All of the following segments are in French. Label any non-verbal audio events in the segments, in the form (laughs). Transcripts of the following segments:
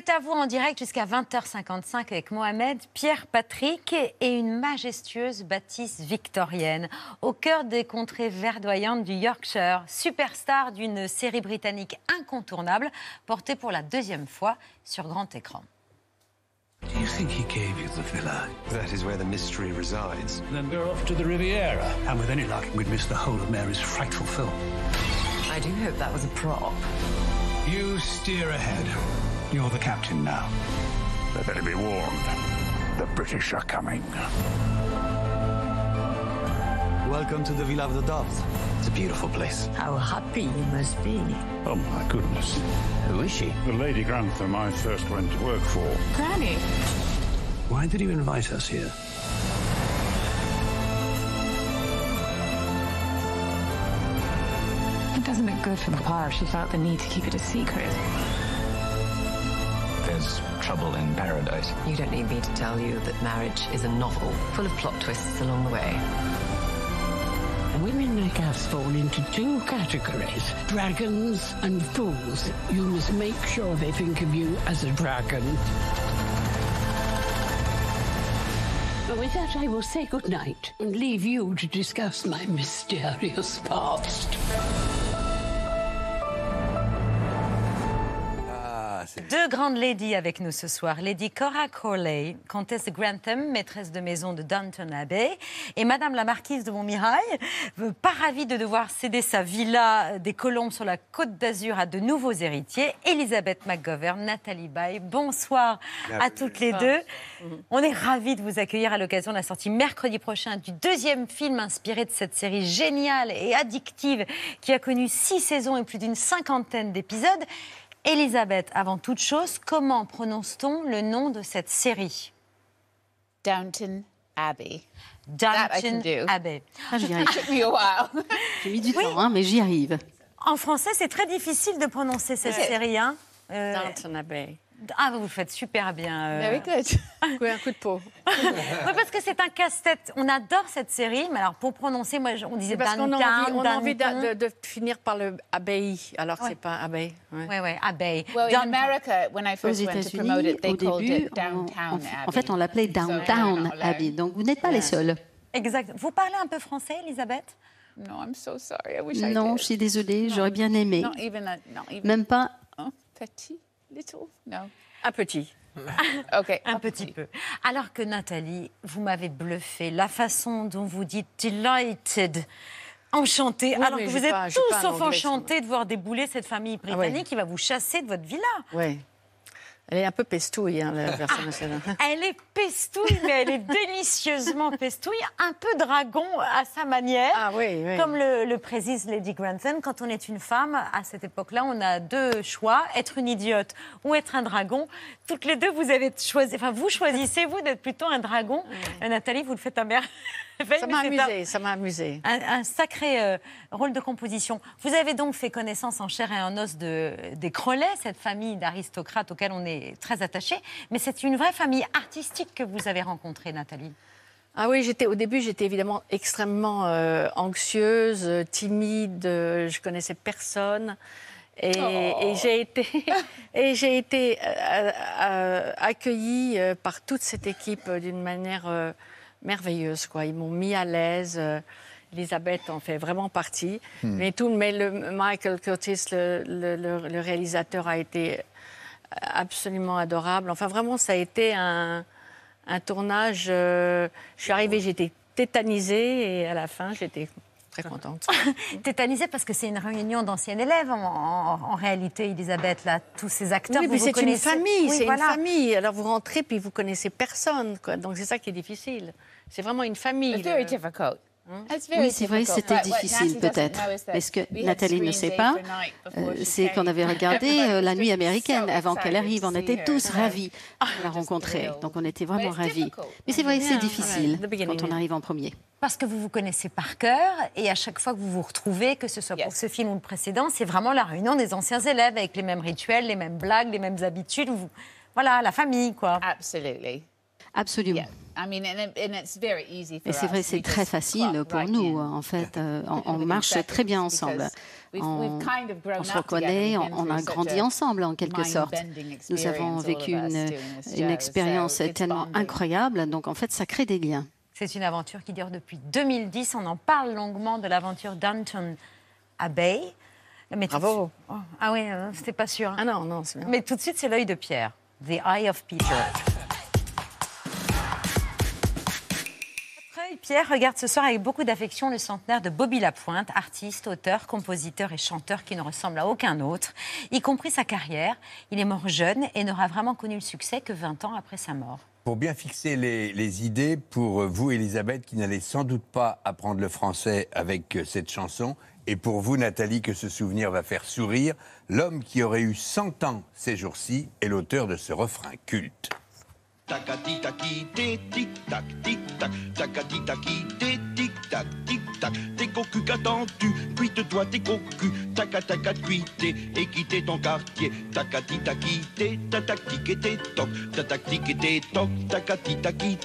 êtes à vous en direct jusqu'à 20h55 avec Mohamed, Pierre Patrick et une majestueuse bâtisse victorienne au cœur des contrées verdoyantes du Yorkshire, superstar d'une série britannique incontournable portée pour la deuxième fois sur grand écran. Do you think he gave you the villa? That is where the mystery resides. Then we're off to the Riviera. And with any luck, we'd miss the whole of Mary's frightful film. I do hope that was a prop. You steer ahead. You're the captain now. They better be warned. The British are coming. Welcome to the Villa of the Doves. It's a beautiful place. How happy you must be. Oh my goodness. Who is she? The Lady Grantham I first went to work for. Granny. Why did you invite us here? It doesn't look good for Papa. She felt the need to keep it a secret. There's trouble in paradise. You don't need me to tell you that marriage is a novel full of plot twists along the way. Women like us fall into two categories dragons and fools. You must make sure they think of you as a dragon. But with that, I will say good night and leave you to discuss my mysterious past. Deux grandes ladies avec nous ce soir. Lady Cora Corley, comtesse de Grantham, maîtresse de maison de Downton Abbey, et Madame la marquise de Montmirail, euh, pas ravie de devoir céder sa villa des Colombes sur la côte d'Azur à de nouveaux héritiers, Elisabeth McGovern, Nathalie Baye. Bonsoir à toutes les deux. On est ravis de vous accueillir à l'occasion de la sortie mercredi prochain du deuxième film inspiré de cette série géniale et addictive qui a connu six saisons et plus d'une cinquantaine d'épisodes. Elisabeth, avant toute chose, comment prononce-t-on le nom de cette série? Downton Abbey. Downton do. Abbey. Ah, j'y arrive. (laughs) Took me a while. J'ai mis du temps, hein, mais j'y arrive. En français, c'est très difficile de prononcer cette série. Hein. Euh, Downton Abbey. Ah, vous le faites super bien. euh. Very good. Oui, un coup de peau. (laughs) Ouais, parce que c'est un casse-tête. On adore cette série, mais alors pour prononcer, moi, on disait parce qu'on a envie, on a envie de, de- de finir par le abbaye, alors que Ouais. c'est pas ouais. Ouais, ouais, Abbey. Well, in. America, when I Aux first went to promote États-Unis, it, they au called début, it Downtown on- Abbey. en fait, on l'appelait So, Downtown no, no, Abbey. Donc, vous n'êtes pas les seuls. Exact. Vous parlez un peu français, Elisabeth? No, I'm so sorry. I wish I Non, did. je suis désolée, j'aurais bien aimé. Not even a, not even Même pas. Oh, petit, little, no. Un petit. (laughs) Okay. Un petit peu. Alors que Nathalie, vous m'avez bluffé. La façon dont vous dites delighted, enchanté, Oui, alors que vous êtes pas- tout sauf enchanté de voir débouler cette famille Ah britannique qui va vous chasser de votre villa. Oui. Elle est un peu pestouille, hein, la version nationale. (laughs) Elle est pestouille, mais elle est délicieusement pestouille, un peu dragon à sa manière. Ah oui, oui. Comme le, le précise Lady Grantham, quand on est une femme, à cette époque-là, on a deux choix, être une idiote ou être un dragon. Toutes les deux, vous avez choisi, enfin, vous choisissez, vous, d'être plutôt un dragon. Euh, Nathalie, vous le faites à merveille. (laughs) (laughs) Ça m'a amusé, ça m'a amusé. un, un sacré euh, rôle de composition. Vous avez donc fait connaissance en chair et en os de, des Crolets, cette famille d'aristocrates auxquels on est très attaché. Mais c'est une vraie famille artistique que vous avez rencontrée, Nathalie. Ah oui, j'étais au début, j'étais évidemment extrêmement euh, anxieuse, euh, timide, euh, je connaissais personne. Et, et j'ai été, (laughs) et j'ai été euh, euh, accueillie par toute cette équipe d'une manière euh, merveilleuse. Quoi. Ils m'ont mis à l'aise. euh, Elisabeth en fait vraiment partie. Mais tout, mais le Michael Curtis, le, le- le- le réalisateur, a été absolument adorable. Enfin, vraiment, ça a été un, un tournage. euh, je suis arrivée, j'étais tétanisée et à la fin, j'étais très contente. (laughs) Tétanisée parce que c'est une réunion d'anciens élèves en, en- en réalité, Elisabeth, là, tous ces acteurs. Oui, vous mais vous c'est une connaissez. famille, Oui, c'est voilà. une famille. Alors vous rentrez puis vous connaissez personne, quoi. Donc c'est ça qui est difficile. C'est vraiment une famille. Difficult. Oui, c'est vrai, c'était difficile peut-être. Mais ce que Nathalie ne sait pas, euh, c'est qu'on avait regardé (laughs) euh, La Nuit américaine avant qu'elle arrive. On était tous ravis de la rencontrer. Donc on était vraiment ravis. Mais c'est vrai, c'est difficile quand on arrive en premier. Parce que vous vous connaissez par cœur et à chaque fois que vous vous retrouvez, que ce soit pour ce film ou le précédent, c'est vraiment la réunion des anciens élèves avec les mêmes rituels, les mêmes blagues, les mêmes habitudes. Vous- Voilà, la famille, quoi. Absolutely. Absolument. Et c'est vrai, c'est très facile pour nous, en fait. Euh, (laughs) on, marche très bien ensemble. On, se reconnaît, on, a grandi ensemble en quelque sorte. Nous avons vécu une, une expérience tellement incroyable, donc en fait, ça crée des liens. C'est une aventure qui dure depuis 2010. On en parle longuement de l'aventure Downton Abbey. Mais Bravo. Oh, ah oui, euh, c'était pas sûr. Hein. Ah non, non. Mais tout de suite, c'est l'œil de Pierre. The Eye of Peter. Pierre regarde ce soir avec beaucoup d'affection le centenaire de Bobby Lapointe, artiste, auteur, compositeur et chanteur qui ne ressemble à aucun autre, y compris sa carrière. Il est mort jeune et n'aura vraiment connu le succès que 20 ans après sa mort. Pour bien fixer les, idées, pour vous, Elisabeth, qui n'allez sans doute pas apprendre le français avec cette chanson, et pour vous, Nathalie, que ce souvenir va faire sourire, l'homme qui aurait eu 100 ans ces jours-ci est l'auteur de ce refrain culte. Takati taki tic tac tic tac takati taki tic tac tic tac t'es cocu qu'attends-tu cuite-toi tes cocus takataka cuité et quitter ton quartier. Takati taki ta tactique et tes toc ta tactique et toc takati taki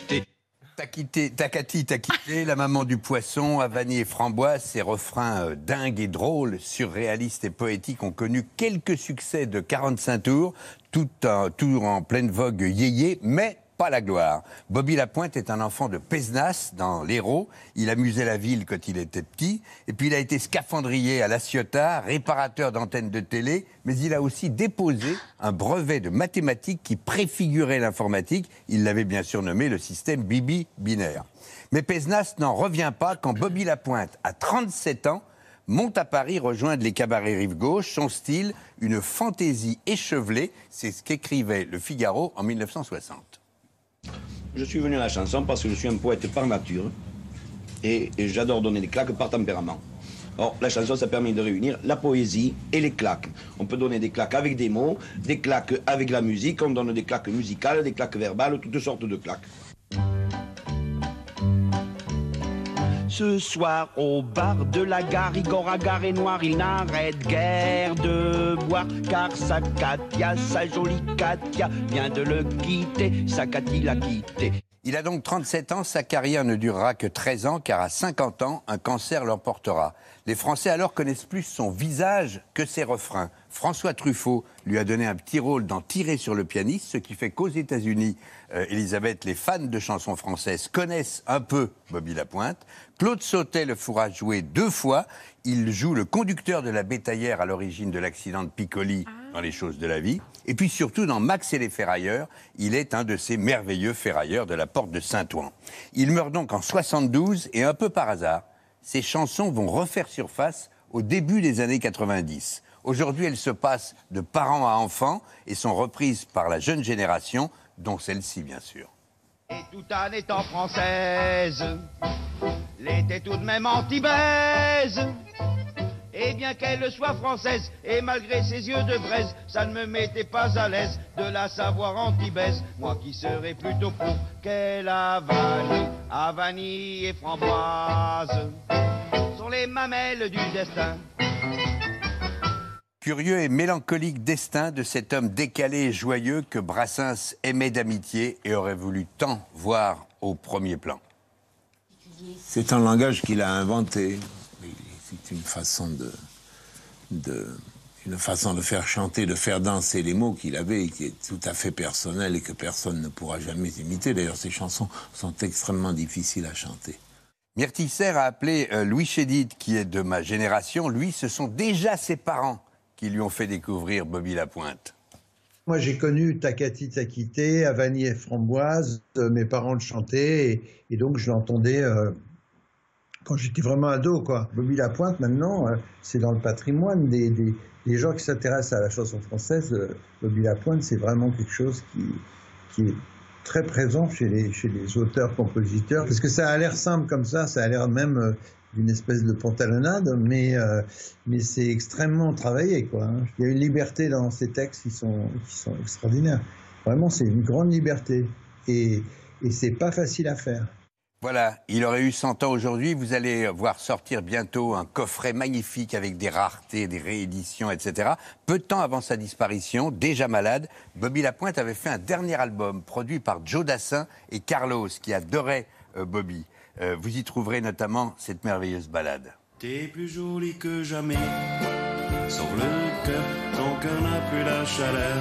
T'as quitté, t'as quitté la maman du poisson, à vanille et framboise. Ces refrains euh, dingues et drôles, surréalistes et poétiques ont connu quelques succès de 45 tours, tout, en, tout en pleine vogue yéyé, mais pas la gloire. Bobby Lapointe est un enfant de Pesnas, dans l'Hérault. Il amusait la ville quand il était petit. Et puis il a été scaphandrier à La Ciotat, réparateur d'antennes de télé. Mais il a aussi déposé un brevet de mathématiques qui préfigurait l'informatique. Il l'avait bien surnommé le système Bibi binaire. Mais Pesnas n'en revient pas quand Bobby Lapointe, à 37 ans, monte à Paris rejoindre les cabarets rive gauche. Son style, une fantaisie échevelée. C'est ce qu'écrivait Le Figaro en 1960. Je suis venu à la chanson parce que je suis un poète par nature et, j'adore donner des claques par tempérament. Or, la chanson, ça permet de réunir la poésie et les claques. On peut donner des claques avec des mots, des claques avec la musique, on donne des claques musicales, des claques verbales, toutes sortes de claques. Ce soir au bar de la gare, Igor et noir, il n'arrête guère de boire, car sa Katia, sa jolie Katia, vient de le quitter, sa Katia l'a quitté. Il a donc 37 ans, sa carrière ne durera que 13 ans, car à 50 ans, un cancer l'emportera. Les Français alors connaissent plus son visage que ses refrains. François Truffaut lui a donné un petit rôle dans Tirer sur le pianiste, ce qui fait qu'aux États-Unis, euh, Elisabeth, les fans de chansons françaises connaissent un peu Bobby Lapointe. Claude Sautet le fera jouer deux fois. Il joue le conducteur de la bétaillère à l'origine de l'accident de Piccoli dans Les choses de la vie. Et puis surtout dans Max et les ferrailleurs, il est un de ces merveilleux ferrailleurs de la porte de Saint-Ouen. Il meurt donc en 72 et un peu par hasard, ses chansons vont refaire surface au début des années 90. Aujourd'hui, elles se passent de parents à enfants et sont reprises par la jeune génération, dont celle-ci, bien sûr. Et tout en étant française, l'était tout de même anti-baise. Et bien qu'elle soit française, et malgré ses yeux de braise, ça ne me mettait pas à l'aise de la savoir anti-baise. Moi qui serais plutôt pour qu'elle a à vanille et framboise, sont les mamelles du destin. Curieux et mélancolique destin de cet homme décalé et joyeux que Brassens aimait d'amitié et aurait voulu tant voir au premier plan. C'est un langage qu'il a inventé. C'est une façon de, une façon de faire chanter, de faire danser les mots qu'il avait, qui est tout à fait personnel et que personne ne pourra jamais imiter. D'ailleurs, ces chansons sont extrêmement difficiles à chanter. Myrtille a appelé euh, Louis Chédid, qui est de ma génération. Lui, ce sont déjà ses parents qui lui ont fait découvrir Bobby Lapointe Moi, j'ai connu Takati Takité, Avani et Framboise. Euh, mes parents le chantaient et, donc je l'entendais euh, quand j'étais vraiment ado. Quoi. Bobby Lapointe, maintenant, euh, c'est dans le patrimoine des, gens qui s'intéressent à la chanson française. Bobby Lapointe, c'est vraiment quelque chose qui, est très présent chez les, chez les auteurs-compositeurs, parce que ça a l'air simple comme ça, ça a l'air même d'une espèce de pantalonnade, mais, euh, mais c'est extrêmement travaillé. Quoi, hein. Il y a une liberté dans ces textes qui sont, qui sont extraordinaires. Vraiment, c'est une grande liberté. Et, et c'est pas facile à faire. Voilà, il aurait eu 100 ans aujourd'hui. Vous allez voir sortir bientôt un coffret magnifique avec des raretés, des rééditions, etc. Peu de temps avant sa disparition, déjà malade, Bobby Lapointe avait fait un dernier album produit par Joe Dassin et Carlos, qui adoraient euh, Bobby. Euh, vous y trouverez notamment cette merveilleuse balade. T'es plus jolie que jamais, sauf le cœur, ton cœur n'a plus la chaleur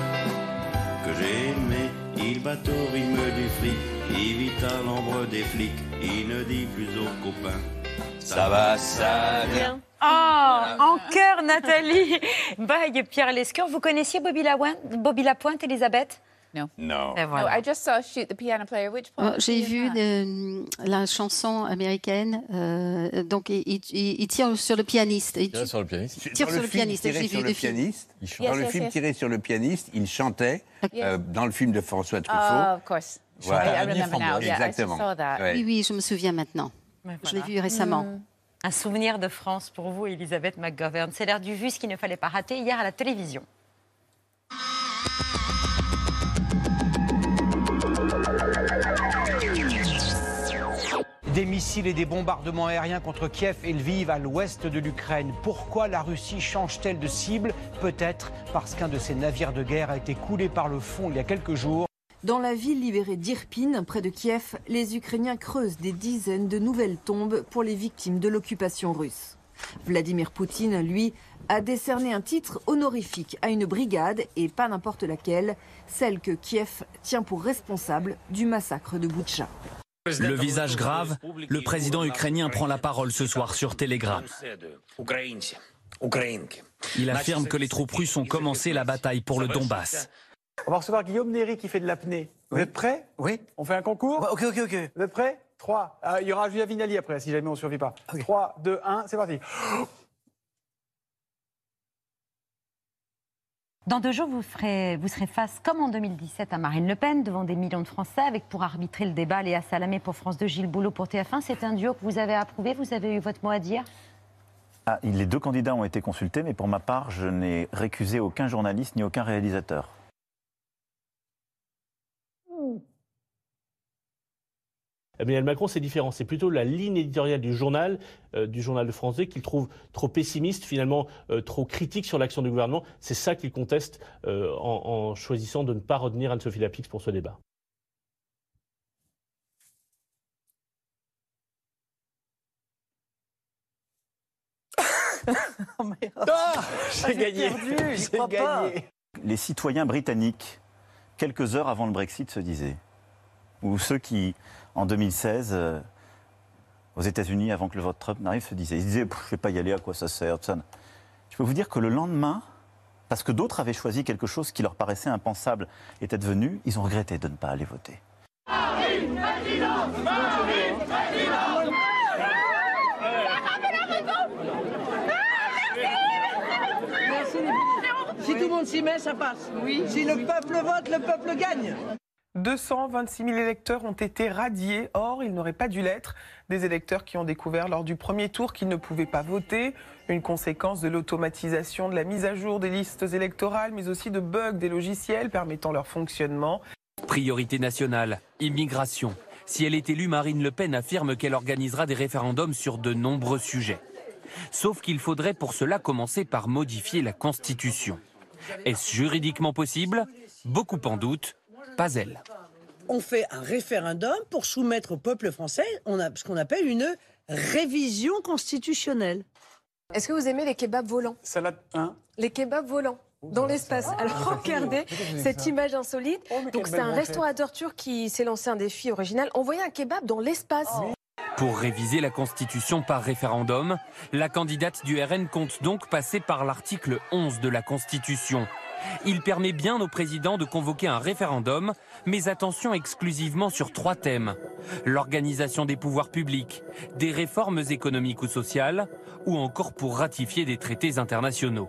que j'ai aimé. Il bat au rythme du fric, il vit à l'ombre des flics, il ne dit plus aux copains. Ça va, ça vient. Oh, en cœur, Nathalie. (laughs) Bye, Pierre Lescure. Vous connaissiez Bobby, Lapointe, Bobby Lapointe, Elisabeth? Non. Et voilà. I just saw Shoot the Piano Player. Which part? Oh, J'ai vu de- la chanson américaine, euh, donc il, il- il tire sur le pianiste. Il Tire sur le pianiste. tire Dans sur le film pianiste. J'ai vu le Il dans Yes, le film yes. tiré sur le pianiste, il chantait euh, dans le film de François Truffaut. Oh, of course. Voilà. I, I remember now. Yeah, I Exactement. saw that. Ouais. Oui, oui, je me souviens maintenant. Je l'ai vu récemment. Un souvenir de France pour vous, Elisabeth McGovern. C'est l'air du vu, ce qu'il ne fallait pas rater hier à la télévision. Des missiles et des bombardements aériens contre Kiev et Lviv à l'ouest de l'Ukraine. Pourquoi la Russie change-t-elle de cible? Peut-être parce qu'un de ses navires de guerre a été coulé par le fond il y a quelques jours. Dans la ville libérée d'Irpin, près de Kiev, les Ukrainiens creusent des dizaines de nouvelles tombes pour les victimes de l'occupation russe. Vladimir Poutine, lui, a décerné un titre honorifique à une brigade, et pas n'importe laquelle, celle que Kiev tient pour responsable du massacre de Boutcha. Le visage grave, le président ukrainien prend la parole ce soir sur Telegram. Il affirme que les troupes russes ont commencé la bataille pour le Donbass. On va recevoir Guillaume Néry qui fait de l'apnée. Vous êtes prêts Oui. On fait un concours? Ok, ok, ok. Vous êtes prêts 3. il y aura Julia Vinali après, si jamais on ne survit pas. 3, 2, 1, c'est parti. Dans deux jours, vous, serez face, comme en 2017, à Marine Le Pen, devant des millions de Français, avec pour arbitrer le débat Léa Salamé pour France 2, Gilles Boulot pour TF1. C'est un duo que vous avez approuvé, vous avez eu votre mot à dire Ah, les deux candidats ont été consultés, mais pour ma part, je n'ai récusé aucun journaliste ni aucun réalisateur. Emmanuel Macron, c'est différent. C'est plutôt la ligne éditoriale du journal, euh, du journal de français, qu'il trouve trop pessimiste, finalement euh, trop critique sur l'action du gouvernement. C'est ça qu'il conteste euh, en, en choisissant de ne pas retenir Anne-Sophie Lapix pour ce débat. (laughs) (laughs) j'ai gagné. perdu, j'y J'ai pas. gagné. Les citoyens britanniques, quelques heures avant le Brexit, se disaient, ou ceux qui, en 2016, euh, aux États-Unis, avant que le vote Trump n'arrive, se disaient, ils se disaient, Pff, je ne vais pas y aller, à quoi ça sert ça. Je peux vous dire que le lendemain, parce que d'autres avaient choisi quelque chose qui leur paraissait impensable, était devenu, ils ont regretté de ne pas aller voter. Si tout le monde s'y met, ça passe. Oui. Si le peuple vote, le peuple gagne. 226 000 électeurs ont été radiés. Or, ils n'auraient pas dû l'être. Des électeurs qui ont découvert lors du premier tour qu'ils ne pouvaient pas voter. Une conséquence de l'automatisation de la mise à jour des listes électorales, mais aussi de bugs des logiciels permettant leur fonctionnement. Priorité nationale, immigration. Si elle est élue, Marine Le Pen affirme qu'elle organisera des référendums sur de nombreux sujets. Sauf qu'il faudrait pour cela commencer par modifier la Constitution. Est-ce juridiquement possible? Beaucoup en doutent, pas elle. On fait un référendum pour soumettre au peuple français on a, ce qu'on appelle une révision constitutionnelle. Est-ce que vous aimez les kebabs volants? Salade 1. Les kebabs volants dans l'espace. Alors regardez cette image insolite. Donc c'est un restaurateur turc qui s'est lancé un défi original. Envoyer un kebab dans l'espace. Pour réviser la Constitution par référendum, la candidate du RN compte donc passer par l'article 11 de la Constitution. Il permet bien au président de convoquer un référendum, mais attention exclusivement sur trois thèmes. L'organisation des pouvoirs publics, des réformes économiques ou sociales, ou encore pour ratifier des traités internationaux.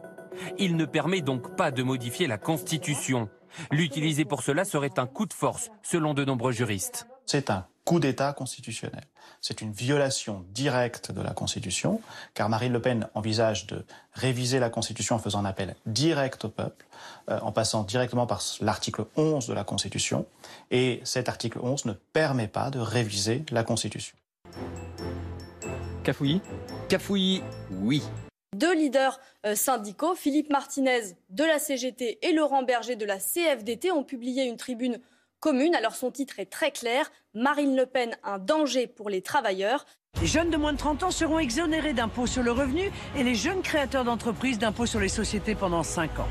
Il ne permet donc pas de modifier la Constitution. L'utiliser pour cela serait un coup de force, selon de nombreux juristes. C'est un coup d'État constitutionnel. C'est une violation directe de la Constitution, car Marine Le Pen envisage de réviser la Constitution en faisant un appel direct au peuple, euh, en passant directement par l'article 11 de la Constitution, et cet article 11 ne permet pas de réviser la Constitution. Cafouillis? Cafouillis, oui. Deux leaders euh, syndicaux, Philippe Martinez de la CGT et Laurent Berger de la CFDT, ont publié une tribune Alors son titre est très clair Marine Le Pen, un danger pour les travailleurs. Les jeunes de moins de 30 ans seront exonérés d'impôts sur le revenu et les jeunes créateurs d'entreprises d'impôts sur les sociétés pendant 5 ans.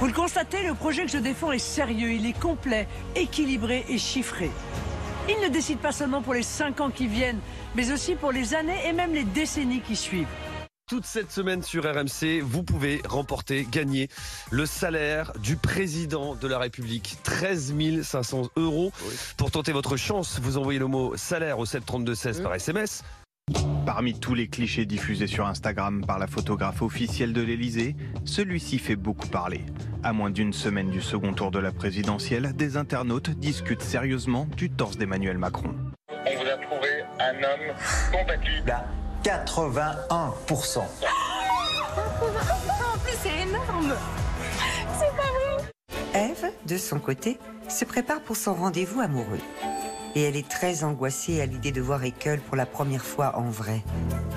Vous le constatez, le projet que je défends est sérieux, il est complet, équilibré et chiffré. Il ne décide pas seulement pour les 5 ans qui viennent, mais aussi pour les années et même les décennies qui suivent. Toute cette semaine sur RMC, vous pouvez remporter, gagner le salaire du président de la République. 13 500 euros. Pour tenter votre chance, vous envoyez le mot salaire au 732-16 par SMS. Parmi tous les clichés diffusés sur Instagram par la photographe officielle de l'Elysée, celui-ci fait beaucoup parler. À moins d'une semaine du second tour de la présidentielle, des internautes discutent sérieusement du torse d'Emmanuel Macron. On vous a trouvé un homme compatible 81%. En plus, c'est énorme C'est pas vrai Eve, de son côté, se prépare pour son rendez-vous amoureux. Et elle est très angoissée à l'idée de voir Ekel pour la première fois en vrai.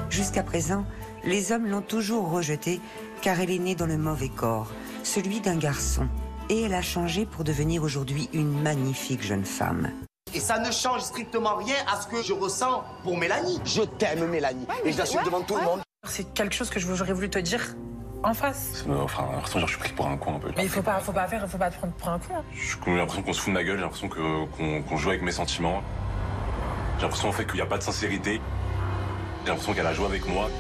Jusqu'à présent, les hommes l'ont toujours rejetée car elle est née dans le mauvais corps, celui d'un garçon. Et elle a changé pour devenir aujourd'hui une magnifique jeune femme. Et ça ne change strictement rien à ce que je ressens pour Mélanie. Je t'aime, Mélanie. et je l'assume devant tout le monde. C'est quelque chose que j'aurais voulu te dire en face. Enfin, j'ai l'impression que je suis pris pour un con un peu. Mais il faut pas, faut pas faire, faut pas te prendre pour un con. hein. J'ai l'impression qu'on se fout de ma gueule, j'ai l'impression qu'on joue avec mes sentiments. J'ai l'impression en fait qu'il n'y a pas de sincérité. J'ai l'impression qu'elle a joué avec moi.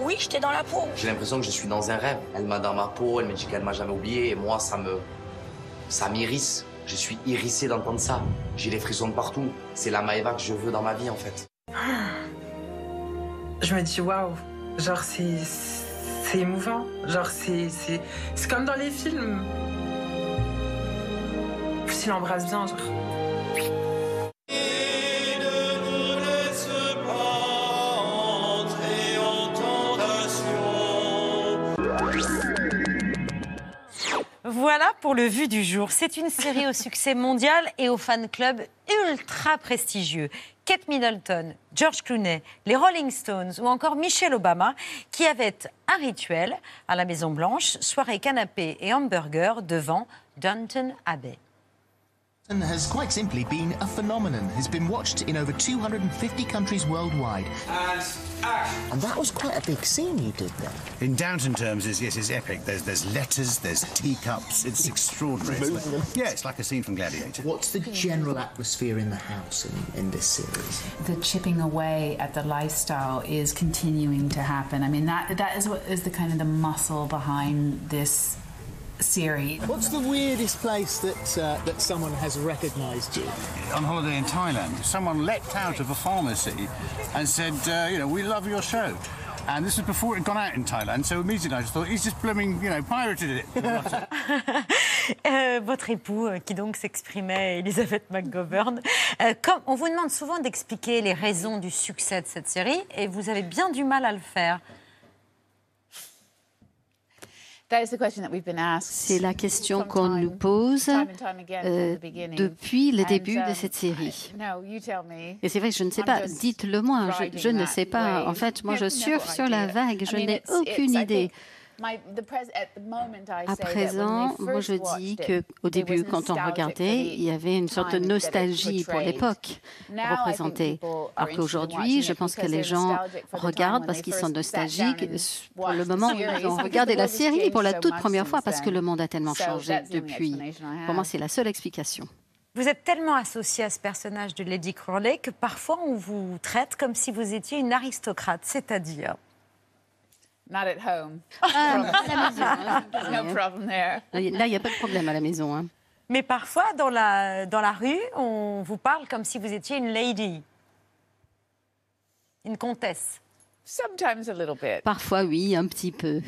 Oui, j'étais dans la peau. J'ai l'impression que je suis dans un rêve. Elle m'a dans ma peau, elle me dit qu'elle m'a jamais oublié. Et moi, ça me. Ça m'irrisse. Je suis irrissé d'entendre ça. J'ai les frissons de partout. C'est la Maëva que je veux dans ma vie, en fait. Je me dis waouh, genre c'est c'est émouvant, genre c'est c'est comme dans les films. En plus embrasse bien, genre. Voilà pour le vu du jour. C'est une série au succès mondial et au fan club ultra prestigieux. Kate Middleton, George Clooney, les Rolling Stones ou encore Michelle Obama qui avaient un rituel à la Maison Blanche, soirée canapé et hamburger devant Downton Abbey. Has quite simply been a phenomenon. Has been watched in over 250 countries worldwide. And that was quite a big scene you did there. In Downton terms, is yes, it's epic. There's there's letters, there's teacups. It's (laughs) extraordinary. It's like- yeah, it's like a scene from Gladiator. What's the general atmosphere in the house in, in this series? the chipping away at the lifestyle is continuing to happen. I mean, that that is what is the kind of the muscle behind this series. What's the weirdest place that uh, that someone has recognised you? On holiday in Thailand, someone leapt out of a pharmacy and said, uh, "You know, we love your show." And this was before it had gone out in Thailand, so immediately I just thought he's just blooming, you know, pirated it. (laughs) (laughs) Euh, votre époux, euh, qui donc s'exprimait, Elisabeth McGovern. Euh, comme on vous demande souvent d'expliquer les raisons du succès de cette série, et vous avez bien du mal à le faire. That is the question that we've been asked. C'est la question qu'on nous pose time and time again euh, from the beginning. depuis le début de um, cette série. No, you tell me. Et c'est vrai, je ne sais pas, dites-le moi, je, je ne sais pas. En fait, moi, je surfe sur la vague, je n'ai aucune idée. Think my- the pres- at the moment, I À présent, moi je dis it, que au there début, quand on regardait, the il y avait une sorte de nostalgie pour l'époque Now, I think représentée. Alors qu'aujourd'hui, je pense que because les gens nostalgic for the time regardent when parce they qu'ils sont nostalgiques pour le moment où ils ont Because regardé the la world has série pour la changed so toute much première fois parce que le monde a tellement changé that's the only depuis. Pour moi, c'est la seule explication. Vous êtes tellement associé à ce personnage de Lady Crowley que parfois on vous traite comme si vous étiez une aristocrate, c'est-à-dire. Not at home. Ah, à la maison, hein. There's no problem there. Là, il n'y a pas de problème à la maison. hein. Mais parfois, dans la, dans la rue, on vous parle comme si vous étiez une lady, une comtesse, Sometimes a little bit. Parfois, oui, un petit peu.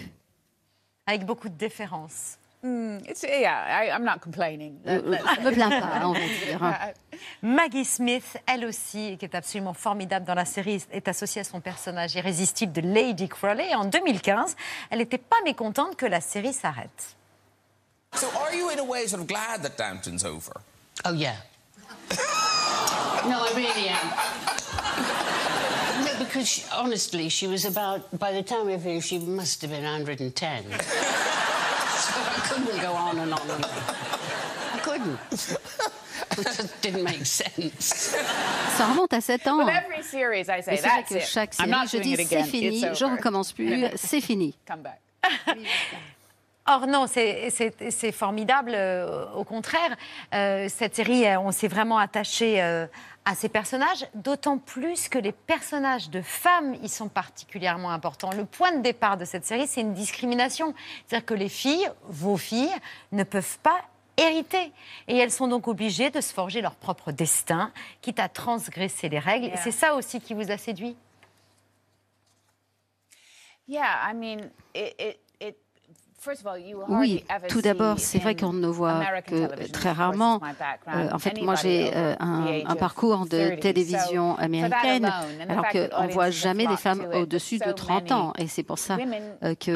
avec beaucoup de déférence. Mm, it's, yeah, I, I'm not complaining. Je me plains pas, on va dire. (laughs) Maggie Smith, elle aussi, qui est absolument formidable dans la série, est associée à son personnage irrésistible de Lady Crowley. En 2015, elle n'était pas mécontente que la série s'arrête. So are you in a way sort of glad that Downton's over? Oh, yeah. (laughs) no, I really am. (laughs) No, because she, honestly, she was about, by the time I finished, she must have been 110. I couldn't go on and on and on. I couldn't. It just didn't make sense. Ça remonte à 7 ans. Every series, I say, Mais c'est vrai that's que it. chaque I'm série, not je doing dis it c'est again. fini, It's je recommence plus, c'est fini. Come back. (laughs) Or non, c'est- formidable. euh, au contraire, Euh, cette série, euh, on s'est vraiment attaché euh, à ces personnages, d'autant plus que les personnages de femmes y sont particulièrement importants. Le point de départ de cette série, c'est une discrimination. C'est-à-dire que les filles, vos filles, ne peuvent pas hériter. Et elles sont donc obligées de se forger leur propre destin, quitte à transgresser les règles. Et c'est ça aussi qui vous a séduit? Yeah, I mean, it, it, it, first of all, you Oui, tout d'abord, c'est vrai qu'on ne voit que très rarement. Euh, en fait, moi, j'ai euh, un, parcours de 30. télévision américaine, alors qu'on ne voit jamais des femmes au-dessus de so 30 many ans. Et c'est pour ça euh, qu'il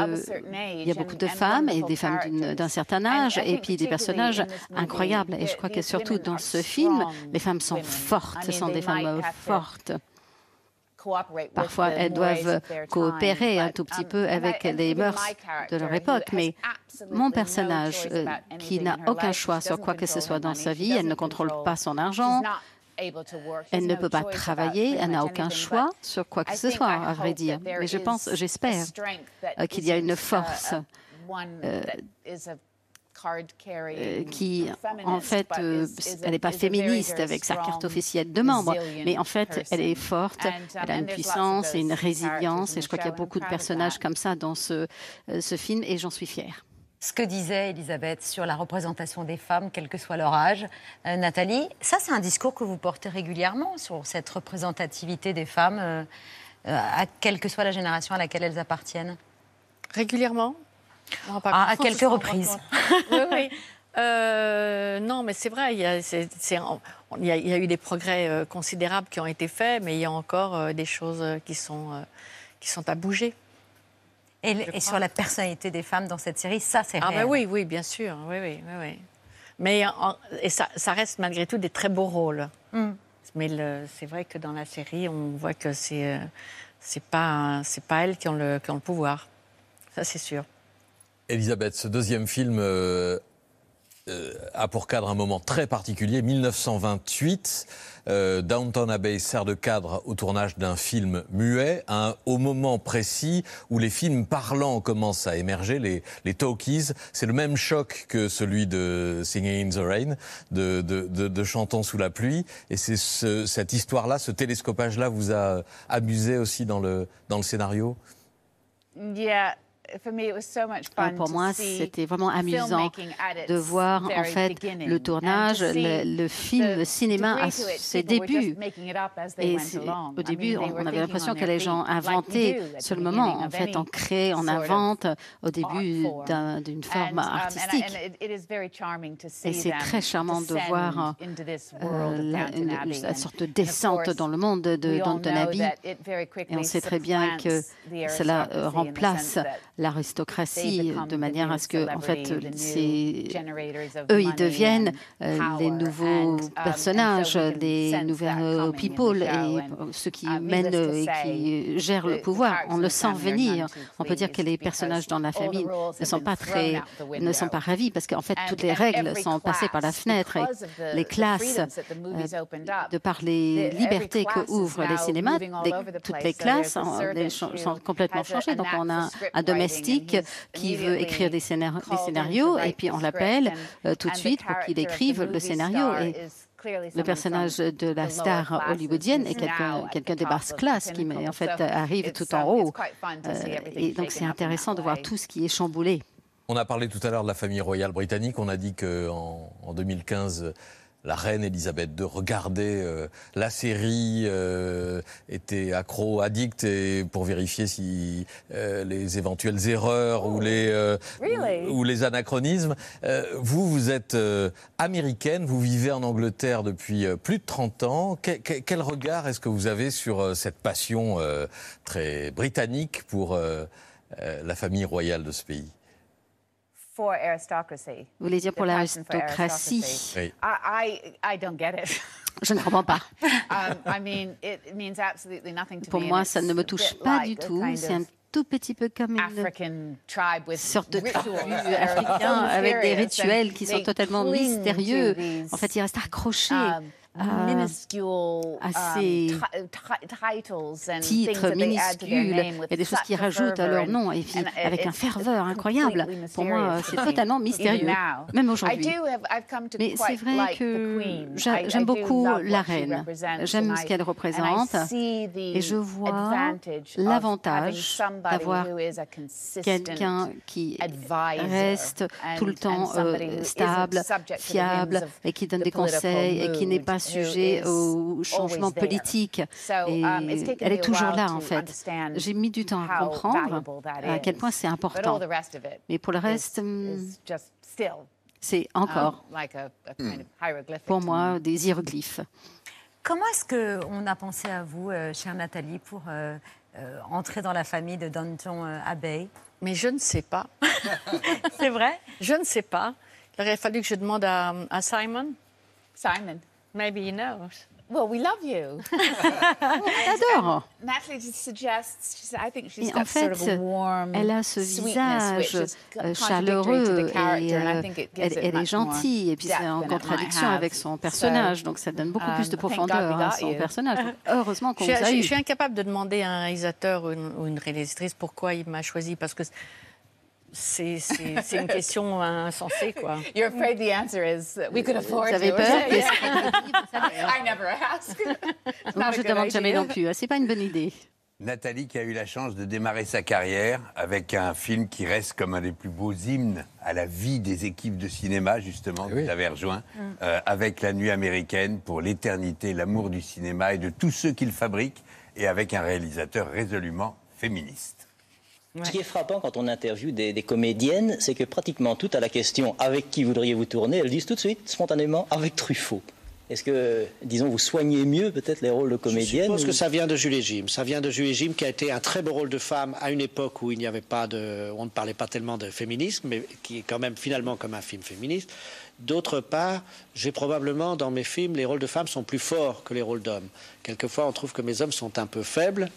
y a beaucoup de femmes et des femmes d'un certain âge, et puis des personnages incroyables. Et je crois que surtout dans ce film, les femmes sont fortes, ce sont des femmes fortes. Parfois, elles doivent coopérer un tout petit um, peu avec les mœurs de leur époque, mais mon personnage, euh, qui n'a aucun choix sur quoi que ce soit dans sa vie, elle ne contrôle pas son argent, elle ne peut pas travailler, elle n'a aucun choix sur quoi que ce soit, à vrai dire. Mais je pense, j'espère euh, qu'il y a une uh, force euh, euh, carrying qui, feminist, en fait, euh, elle n'est pas féministe avec sa carte officielle de membre, mais en fait, elle est forte, um, elle a une puissance et une résilience, et je crois qu'il y a beaucoup de personnages that. comme ça dans ce, euh, ce film, et j'en suis fière. ce que disait Elisabeth sur la représentation des femmes, quel que soit leur âge. Euh, Nathalie, ça c'est un discours que vous portez régulièrement sur cette représentativité des femmes, euh, euh, à quelle que soit la génération à laquelle elles appartiennent. Régulièrement Ah, à quelques reprises. (laughs) oui, oui. Euh, non, mais c'est vrai, il y, a, c'est- c'est- il y a- il y a eu des progrès euh, considérables qui ont été faits, mais il y a encore euh, des choses qui sont, qui sont à bouger. Et, et sur la personnalité des femmes dans cette série, ça c'est Ah réel. ben oui, oui, bien sûr, oui, oui, oui, oui. Mais en- et ça, ça reste malgré tout des très beaux rôles. Mm. Mais c'est vrai que dans la série, on voit que c'est c'est pas c'est pas elles qui ont le qui ont le pouvoir. Ça c'est sûr. Elisabeth, ce deuxième film euh, euh, a pour cadre un moment très particulier, 1928. Euh, Downton Abbey sert de cadre au tournage d'un film muet, au moment précis où les films parlants commencent à émerger, les, talkies. C'est le même choc que celui de Singing in the Rain, de, de, Chantons sous la pluie. Et c'est ce- cette histoire-là, ce télescopage-là vous a amusé aussi dans le, dans le scénario? Yeah, for me it was so much fun Pour to moi, see c'était vraiment amusant filmmaking at its de voir en very fait le tournage, to see le, le film, le cinéma à ses débuts. Et au début, on avait l'impression on que les gens inventaient sur le moment. En fait, on crée, on invente au début d'une forme um, artistique. and it- it is very charming to see Et c'est très charmant de voir euh, la, une- sorte de descente dans le monde de very Et on sait très bien que cela euh, remplace l'aristocratie become de manière à ce que, en fait, eux, ils deviennent euh, les nouveaux um, personnages, les in the people et ceux qui uh, mènent et qui gèrent le pouvoir. On le sent venir. On peut dire que les personnages dans la famille ne sont pas très, ne sont pas ravis parce qu'en fait toutes les règles sont passées par la fenêtre et les classes, euh, de par les libertés que ouvrent les cinémas, toutes les classes sont complètement changées. Donc on a un domestique qui veut écrire des, scénarios et puis on the l'appelle euh, tout de suite pour qu'il character of the écrive le scénario. star Et le personnage de la star hollywoodienne est quelqu'un basses of the classes qui en fait So arrive it's, tout en um, haut. Euh, et donc c'est intéressant de voir tout ce qui est chamboulé. On a parlé tout à l'heure de la famille royale britannique. On a dit qu'en en 2015, la reine Elisabeth II regardait euh, la série, euh, était accro, addict, et pour vérifier si euh, les éventuelles erreurs ou, les, euh, Really? ou, ou les anachronismes. Euh, vous, vous êtes euh, américaine, vous vivez en Angleterre depuis plus de 30 ans. Que- que- quel regard est-ce que vous avez sur euh, cette passion euh, très britannique pour la famille royale de ce pays? Vous voulez dire pour l'aristocratie aristocracy. Oui. I, I, I don't get it. (laughs) Je ne comprends pas. (laughs) um, I mean, it means absolutely nothing to Pour moi, ça ne me touche pas du a tout. C'est un tout petit peu comme une African tribe with sorte de rituals tribu that are africain so avec des mysterious rituels qui sont totalement mystérieux. En fait, ils restent accrochés um, à minuscule à um, ces titres minuscules. a des choses qui rajoutent à leur nom et puis and avec un it's ferveur incroyable. Pour moi, mysterious c'est to me, totalement mystérieux, même aujourd'hui. Mais c'est vrai que j'aime beaucoup la reine. J'aime ce qu'elle représente et je vois l'avantage d'avoir quelqu'un qui reste tout le temps euh, stable, fiable et qui donne des conseils et qui n'est pas sujet politiques. So, Et um, elle est a toujours là to en fait. J'ai mis du temps à comprendre à quel point c'est But important. all the rest of it Mais pour le reste, is just still, c'est um, encore like a, a kind of hieroglyphic pour moi me. des hiéroglyphes. Comment est-ce qu'on a pensé à vous, euh, chère Nathalie, pour euh, euh, entrer dans la famille de Downton euh, Abbey? Mais je ne sais pas. (laughs) C'est vrai? Je ne sais pas. Il aurait fallu que je demande à, à Simon. Simon. Maybe he knows. Well, we love you. (laughs) (laughs) J'adore. Natalie just suggests. She said, I think she's Et en got sort fait, of a warm elle a ce sweetness, which visage is euh, contradictory to chaleureux the character, et euh, think it gives elle, elle est much more gentille et puis c'est depth en contradiction have. avec son So, personnage, donc ça donne beaucoup plus de um, profondeur we à got son you. personnage. Donc, heureusement qu'on Je, vous a je- eu. je suis incapable de demander à un réalisateur ou une, ou une réalisatrice pourquoi il m'a choisi parce que c'est une question insensée quoi. (laughs) You're afraid the answer is we could afford Vous avez peur? (laughs) Que (laughs) I never ask. Moi, je good demande jamais non plus. hein, C'est pas une bonne idée. Nathalie qui a eu la chance de démarrer sa carrière avec un film qui reste comme un des plus beaux hymnes à la vie des équipes de cinéma, justement, que vous avez rejoint, Mm. euh, avec La Nuit américaine pour l'éternité, l'amour du cinéma et de tous ceux qui le fabriquent, et avec un réalisateur résolument féministe. Ce qui est frappant quand on interviewe des, des comédiennes, c'est que pratiquement toutes à la question avec qui voudriez-vous tourner, elles disent tout de suite, spontanément, avec Truffaut. Est-ce que, disons, vous soignez mieux peut-être les rôles de comédienne Je ou- que ça vient de Julie Jim. Ça vient de Julie Jim qui a été un très beau rôle de femme à une époque où il n'y avait pas de, on ne parlait pas tellement de féminisme, mais qui est quand même finalement comme un film féministe. D'autre part, j'ai probablement dans mes films les rôles de femmes sont plus forts que les rôles d'hommes. Quelquefois, on trouve que mes hommes sont un peu faibles.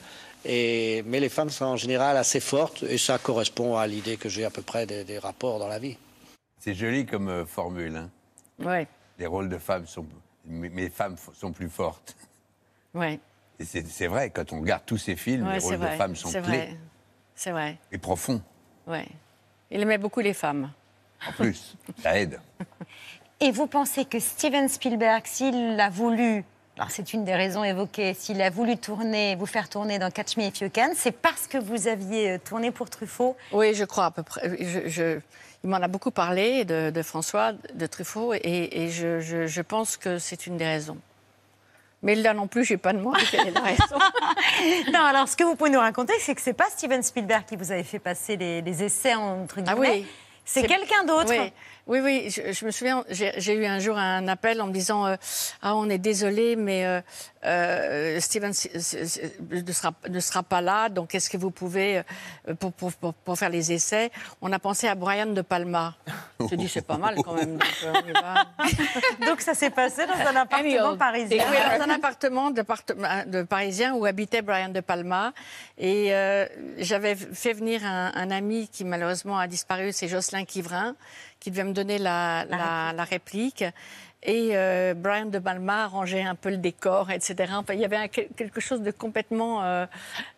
Et, mais les femmes sont en général assez fortes et ça correspond à l'idée que j'ai à peu près des, des rapports dans la vie. C'est joli comme euh, formule. Hein. Ouais, Les rôles de femmes sont. Mes mes femmes sont plus fortes. ouais, Et c'est vrai, quand on regarde tous ces films, ouais, les rôles de femmes sont clés. C'est vrai. et profonds. Ouais. Il aimait beaucoup les femmes. En plus, (laughs) ça aide. Et vous pensez que Steven Spielberg, s'il a voulu, c'est une des raisons évoquées, s'il a voulu tourner, vous faire tourner dans Catch Me If You Can, c'est parce que vous aviez euh, tourné pour Truffaut Oui, je crois à peu près. Je- je- il m'en a beaucoup parlé de, de François, de Truffaut, et, et je, pense que c'est une des raisons. Mais là non plus, je n'ai pas la raison. (laughs) non, alors ce que vous pouvez nous raconter, c'est que c'est pas Steven Spielberg qui vous avait fait passer les, les essais entre guillemets. Ah oui. C'est quelqu'un d'autre. Oui, oui, oui, je, me souviens, j'ai eu un jour un appel en me disant euh, Ah, on est désolé, mais euh, Steven ne sera, ne sera pas là, donc est-ce que vous pouvez, euh, pour, pour, pour, pour faire les essais? On a pensé à Brian De Palma. J'ai dit C'est pas mal quand même. Donc, euh. (laughs) Donc ça s'est passé dans un appartement parisien. Oui, dans un appartement de, parisien où habitait Brian De Palma. Et euh, j'avais fait venir un, un ami qui malheureusement a disparu, c'est Jocelyn Quivrin, qui devait me donner la, la- la réplique. Et euh, Brian De Palma rangeait un peu le décor, etc. Enfin, il y avait un- quelque chose de complètement euh,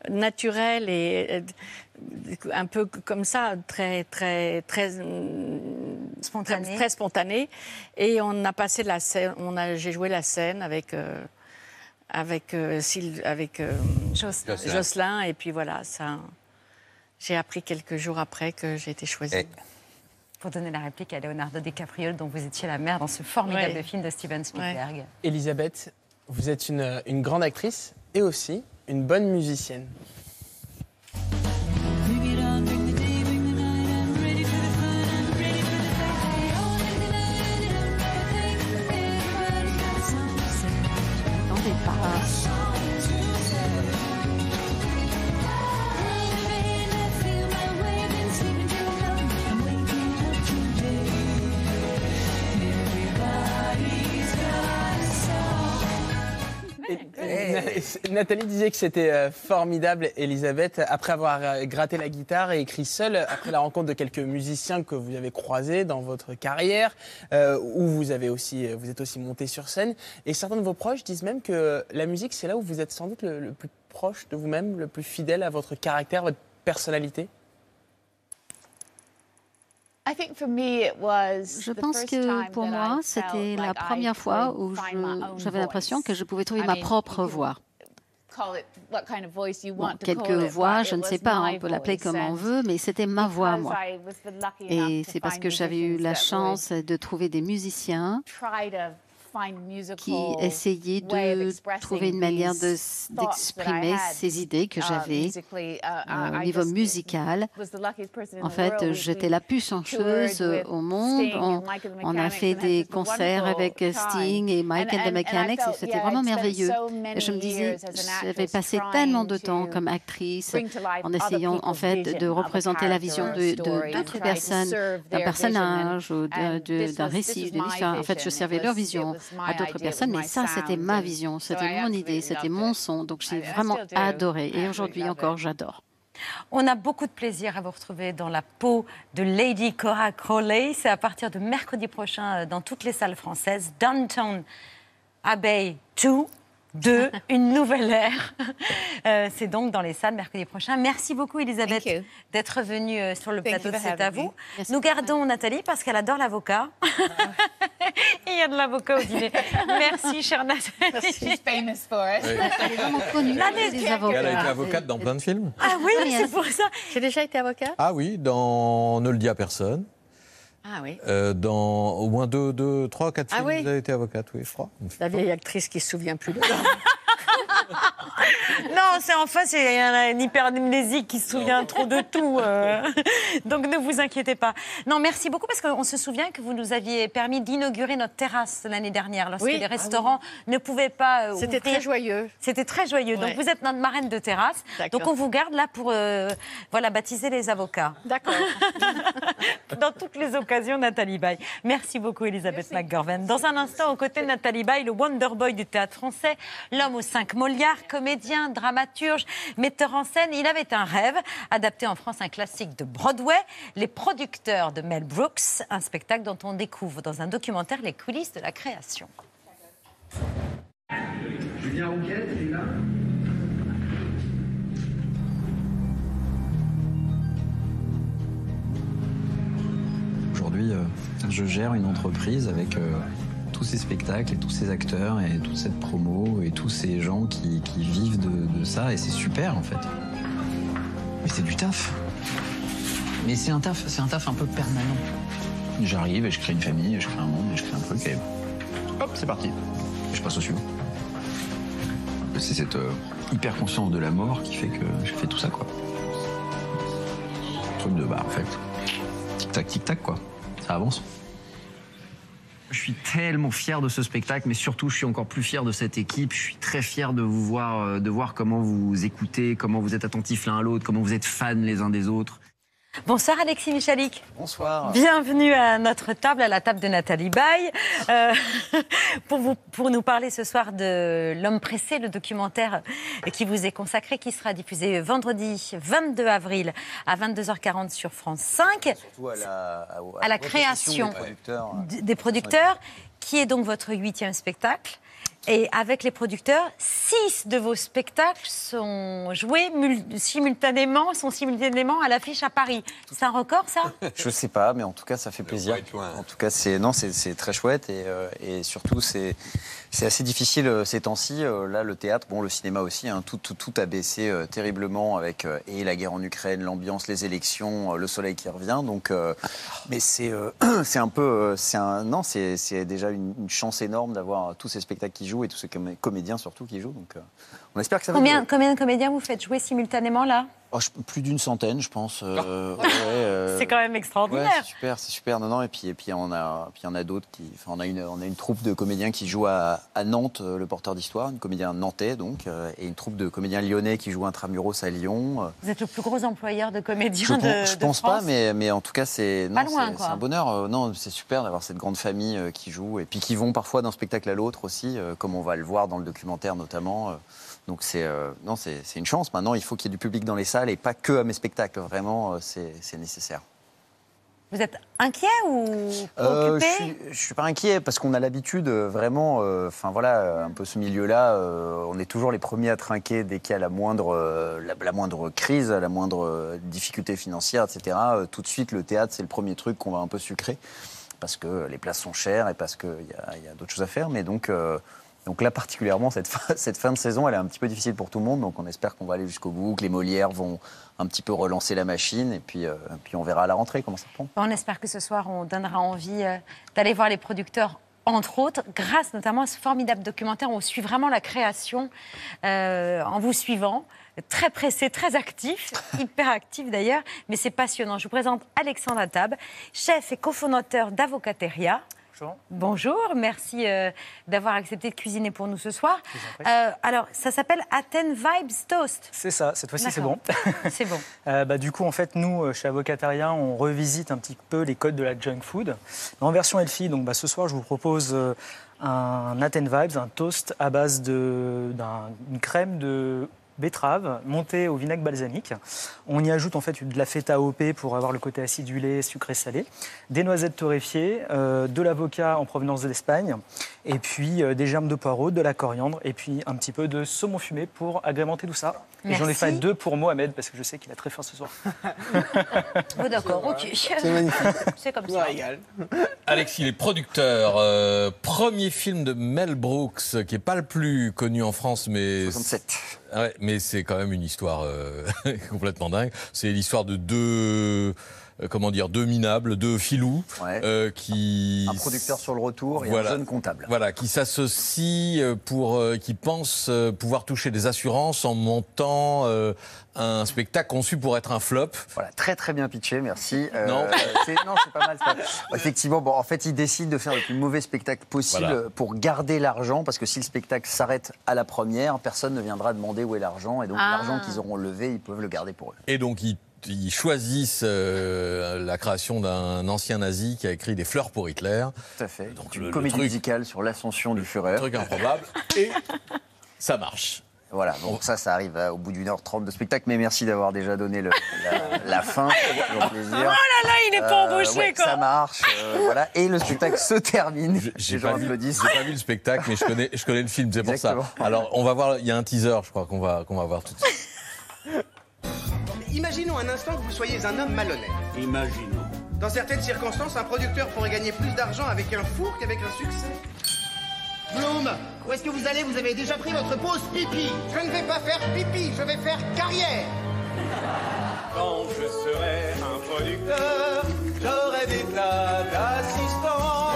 naturel et euh, un peu comme ça, très, très, très spontané. Très, très spontané. Et on a passé la scène, on a, j'ai joué la scène avec. euh, avec, euh, avec euh, Jocelyn. Jocelyn. Et puis voilà, ça, j'ai appris quelques jours après que j'ai été choisie. Pour donner la réplique à Leonardo DiCaprio, dont vous étiez la mère dans ce formidable Ouais. film de Steven Spielberg. Elisabeth, vous êtes une, une grande actrice et aussi une bonne musicienne. Nathalie disait que c'était euh, formidable, Elisabeth, après avoir euh, gratté la guitare et écrit seule, après la rencontre de quelques musiciens que vous avez croisés dans votre carrière, euh, où vous, avez aussi, vous êtes aussi monté sur scène. Et certains de vos proches disent même que la musique, c'est là où vous êtes sans doute le, le plus proche de vous-même, le plus fidèle à votre caractère, votre personnalité. Je pense que pour moi, c'était la première fois où j'avais l'impression que je pouvais trouver ma propre voix. Bon, quelques voix, je ne sais pas, on peut l'appeler comme on veut, mais c'était ma voix, moi. Et c'est parce que j'avais eu la chance de trouver des musiciens qui essayaient de trouver une manière de d'exprimer ces idées que j'avais euh, au niveau musical. En fait, j'étais la plus chanceuse au monde. On, on a fait des concerts avec Sting et Mike and the Mechanics et c'était vraiment merveilleux. Et je me disais, j'avais passé tellement de temps comme actrice en essayant en fait de représenter la vision de de- d'autres personnes, d'un personnage ou de- de- d'un récit, d'une histoire. En fait, je servais leur vision à d'autres personnes, mais ça, c'était ma vision, c'était mon idée, c'était mon son. Donc, j'ai vraiment adoré. Et aujourd'hui encore, j'adore. On a beaucoup de plaisir à vous retrouver dans la peau de Lady Cora Crowley. C'est à partir de mercredi prochain euh, dans toutes les salles françaises. Downtown Abbey 2. (laughs) 2, une nouvelle ère. Euh, c'est donc dans les salles mercredi prochain. Merci beaucoup, Elisabeth, d'être venue euh, sur le Thank plateau you de C'est à vous. Nous gardons Nathalie parce qu'elle adore l'avocat. (laughs) Il y a de l'avocat au dîner. Merci, chère Nathalie. She's famous for it. Oui. Elle est vraiment connue, Elle avocats. a été avocate dans plein de films. Ah oui, c'est pour ça. J'ai déjà été avocat Ah oui, dans Ne le dis à personne. Ah oui. Euh, dans au moins deux, deux, trois, quatre Ah films, oui vous avez été avocate, oui, je crois. La vieille actrice qui se souvient plus de (laughs) Non, c'est en face, il y a une hypermnésique qui se souvient trop de tout. euh. (laughs) Donc ne vous inquiétez pas. Non, merci beaucoup parce qu'on se souvient que vous nous aviez permis d'inaugurer notre terrasse l'année dernière lorsque Oui. les Ah restaurants ne pouvaient pas. euh, C'était très joyeux. C'était très joyeux. Ouais. Donc vous êtes notre marraine de terrasse. Donc on vous garde là pour euh, voilà, baptiser les avocats. D'accord. (laughs) Dans toutes les occasions, Nathalie Baye. Merci beaucoup, Elisabeth McGorven. Dans un instant, aux côtés de Nathalie Baye, le Wonder Boy du théâtre français, l'homme aux cinq Molières, comédien, dramaturge, metteur en scène. Il avait un rêve, adapté en France un classique de Broadway, Les producteurs de Mel Brooks, un spectacle dont on découvre dans un documentaire les coulisses de la création. Julien Rouquette, il est là Aujourd'hui, euh, je gère une entreprise avec euh, tous ces spectacles et tous ces acteurs et toute cette promo et tous ces gens qui, vivent de, ça et c'est super en fait. Mais c'est du taf. Mais c'est un taf, c'est un taf un peu permanent. J'arrive et je crée une famille, je crée un monde, et je crée un truc et hop, c'est parti. Je passe au suivant. C'est cette euh, hyper conscience de la mort qui fait que je fais tout ça quoi. Truc de bah en fait, tic tac tic tac quoi, ça avance. Je suis tellement fier de ce spectacle, mais surtout je suis encore plus fier de cette équipe. Je suis très fier de vous voir, euh, de voir comment vous écoutez, comment vous êtes attentifs l'un à l'autre, comment vous êtes fans les uns des autres. Bonsoir Alexis Michalik. Bonsoir. Bienvenue à notre table, à la table de Nathalie Baye, euh, (laughs) pour, vous, pour nous parler ce soir de L'homme pressé, le documentaire qui vous est consacré, qui sera diffusé vendredi 22 avril à 22h40 sur France 5, Surtout à la, à, à la création des producteurs. d- des producteurs, qui est donc votre huitième spectacle. Et avec les producteurs, six de vos spectacles sont joués mul- simultanément, sont simultanément à l'affiche à Paris. C'est un record, ça? (laughs) Je sais pas, mais en tout cas, ça fait plaisir. En tout cas, c'est non, c'est c'est très chouette et, euh, et surtout, c'est C'est assez difficile euh, ces temps-ci. Euh, là, le théâtre, bon, le cinéma aussi, hein, tout, tout, tout a baissé euh, terriblement avec euh, et la guerre en Ukraine, l'ambiance, les élections, euh, le soleil qui revient. Donc, mais c'est (clears throat) c'est un peu, c'est un non, c'est c'est déjà une, une chance énorme d'avoir tous ces spectacles qui jouent et tous ces comé- comédiens surtout qui jouent. Donc, on espère que ça va. Combien de comédiens vous faites jouer simultanément là? Oh, je- plus d'une centaine, je pense. euh, ouais, euh, (laughs) C'est quand même Ouais, extraordinaire. c'est super, c'est super. Non, non, et puis, et puis on a, puis il y en a d'autres qui, enfin, on a une, on a une troupe de comédiens qui joue à, à Nantes, euh, le porteur d'histoire, une comédien nantais donc, euh, et une troupe de comédiens lyonnais qui jouent intramuros à Lyon. euh. Vous êtes le plus gros employeur de comédiens Je, de, je de pense France. pas, mais, mais en tout cas, c'est c'est- un bonheur. Euh, Non, c'est super d'avoir cette grande famille euh, qui joue et puis qui vont parfois d'un spectacle à l'autre aussi, euh, comme on va le voir dans le documentaire notamment. Donc c'est euh, non, c'est une chance. Maintenant, il faut qu'il y ait du public dans les salles et pas que à mes spectacles. Vraiment, euh, c'est nécessaire. Vous êtes inquiet ou Euh, préoccupé je, suis, je suis pas inquiet parce qu'on a l'habitude euh, vraiment, euh, enfin voilà, un peu ce milieu-là, euh, on est toujours les premiers à trinquer dès qu'il y a la moindre, la, la moindre crise, la moindre difficulté financière, etc. Tout de suite, le théâtre, c'est le premier truc qu'on va un peu sucrer parce que les places sont chères et parce qu'il y a, a d'autres choses à faire. Mais donc, donc là, particulièrement, cette fin, (laughs) cette fin de saison, elle est un petit peu difficile pour tout le monde. Donc on espère qu'on va aller jusqu'au bout, que les Molières vont un petit peu relancer la machine et puis, euh, puis on verra à la rentrée comment ça prend. On espère que ce soir, on donnera envie euh, d'aller voir les producteurs. Entre autres, grâce notamment à ce formidable documentaire, on suit vraiment la création euh, en vous suivant. Très pressé, très actif, (laughs) hyper actif d'ailleurs, mais c'est passionnant. Je vous présente Alexandre Attab, chef et cofondateur d'Avocateria. Bonjour. Bonjour, merci euh, d'avoir accepté de cuisiner pour nous ce soir. Euh, alors, ça s'appelle Athènes Vibes Toast. C'est ça, cette fois-ci c'est bon. (laughs) C'est bon. Euh, bah, du coup, en fait, nous, chez Avocataria, on revisite un petit peu les codes de la junk food. En version healthy, donc bah, ce soir, je vous propose un Athènes Vibes, un toast à base d'une crème de betterave montée au vinaigre balsamique. On y ajoute en fait de la feta AOP pour avoir le côté acidulé, sucré, salé, des noisettes torréfiées, euh, de l'avocat en provenance de l'Espagne, et puis euh, des germes de poireau, de la coriandre, et puis un petit peu de saumon fumé pour agrémenter tout ça. Et j'en ai fait deux pour Mohamed parce que je sais qu'il a très faim ce soir. (laughs) Oh, d'accord, ok. C'est magnifique. C'est comme ça. Alexis, les producteurs. euh, premier film de Mel Brooks, qui est pas le plus connu en France, mais 67. Ouais, mais c'est quand même une histoire euh, (laughs) complètement dingue. C'est l'histoire de deux, comment dire, deux minables, deux filous, euh, qui Un producteur sur le retour et Voilà. un jeune comptable. voilà, qui s'associent euh, pour, euh, qui pensent euh, pouvoir toucher des assurances en montant euh, un spectacle conçu pour être un flop. Voilà, très très bien pitché, merci. Euh, Non. (laughs) c'est- non, c'est pas mal. c'est pas- Effectivement, bon, en fait, ils décident de faire le plus mauvais spectacle possible Voilà. pour garder l'argent, parce que si le spectacle s'arrête à la première, personne ne viendra demander où est l'argent, et donc Ah. l'argent qu'ils auront levé, ils peuvent le garder pour eux. Et donc ils, ils choisissent euh, la création d'un ancien nazi qui a écrit des fleurs pour Hitler. Tout à fait. Donc Une le, le comédie truc, musicale sur l'ascension du Führer. truc improbable. Et ça marche. Voilà, donc ça, ça arrive euh, au bout d'une heure trente de spectacle, mais merci d'avoir déjà donné le- la, la fin, (laughs) c'est toujours plaisir. Oh là là, il est pas embauché, ouais, quoi. Ça marche, euh, voilà, et le spectacle se termine. J'ai pas, vu, pas vu le spectacle, mais je connais, je connais le film, c'est pour ça. Alors, on va voir, il y a un teaser, je crois qu'on va, qu'on va voir tout de suite. Imaginons un instant que vous soyez un homme malhonnête. Imaginons. Dans certaines circonstances, un producteur pourrait gagner plus d'argent avec un four qu'avec un succès. Bloom, où est-ce que vous allez? Vous avez déjà pris votre pause pipi. Je ne vais pas faire pipi, je vais faire carrière. Quand je serai un producteur, j'aurai des tas d'assistants.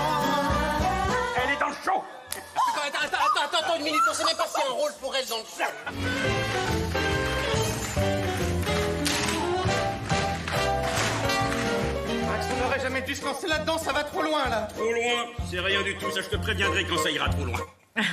Elle est dans le show Attends, attends, attends, attends, attends une minute, on sait même pas si un rôle pour elle dans le show. N'aurait jamais dû se lancer là-dedans, ça va trop loin là Trop loin C'est rien du tout, ça je te préviendrai quand ça ira trop loin. (laughs)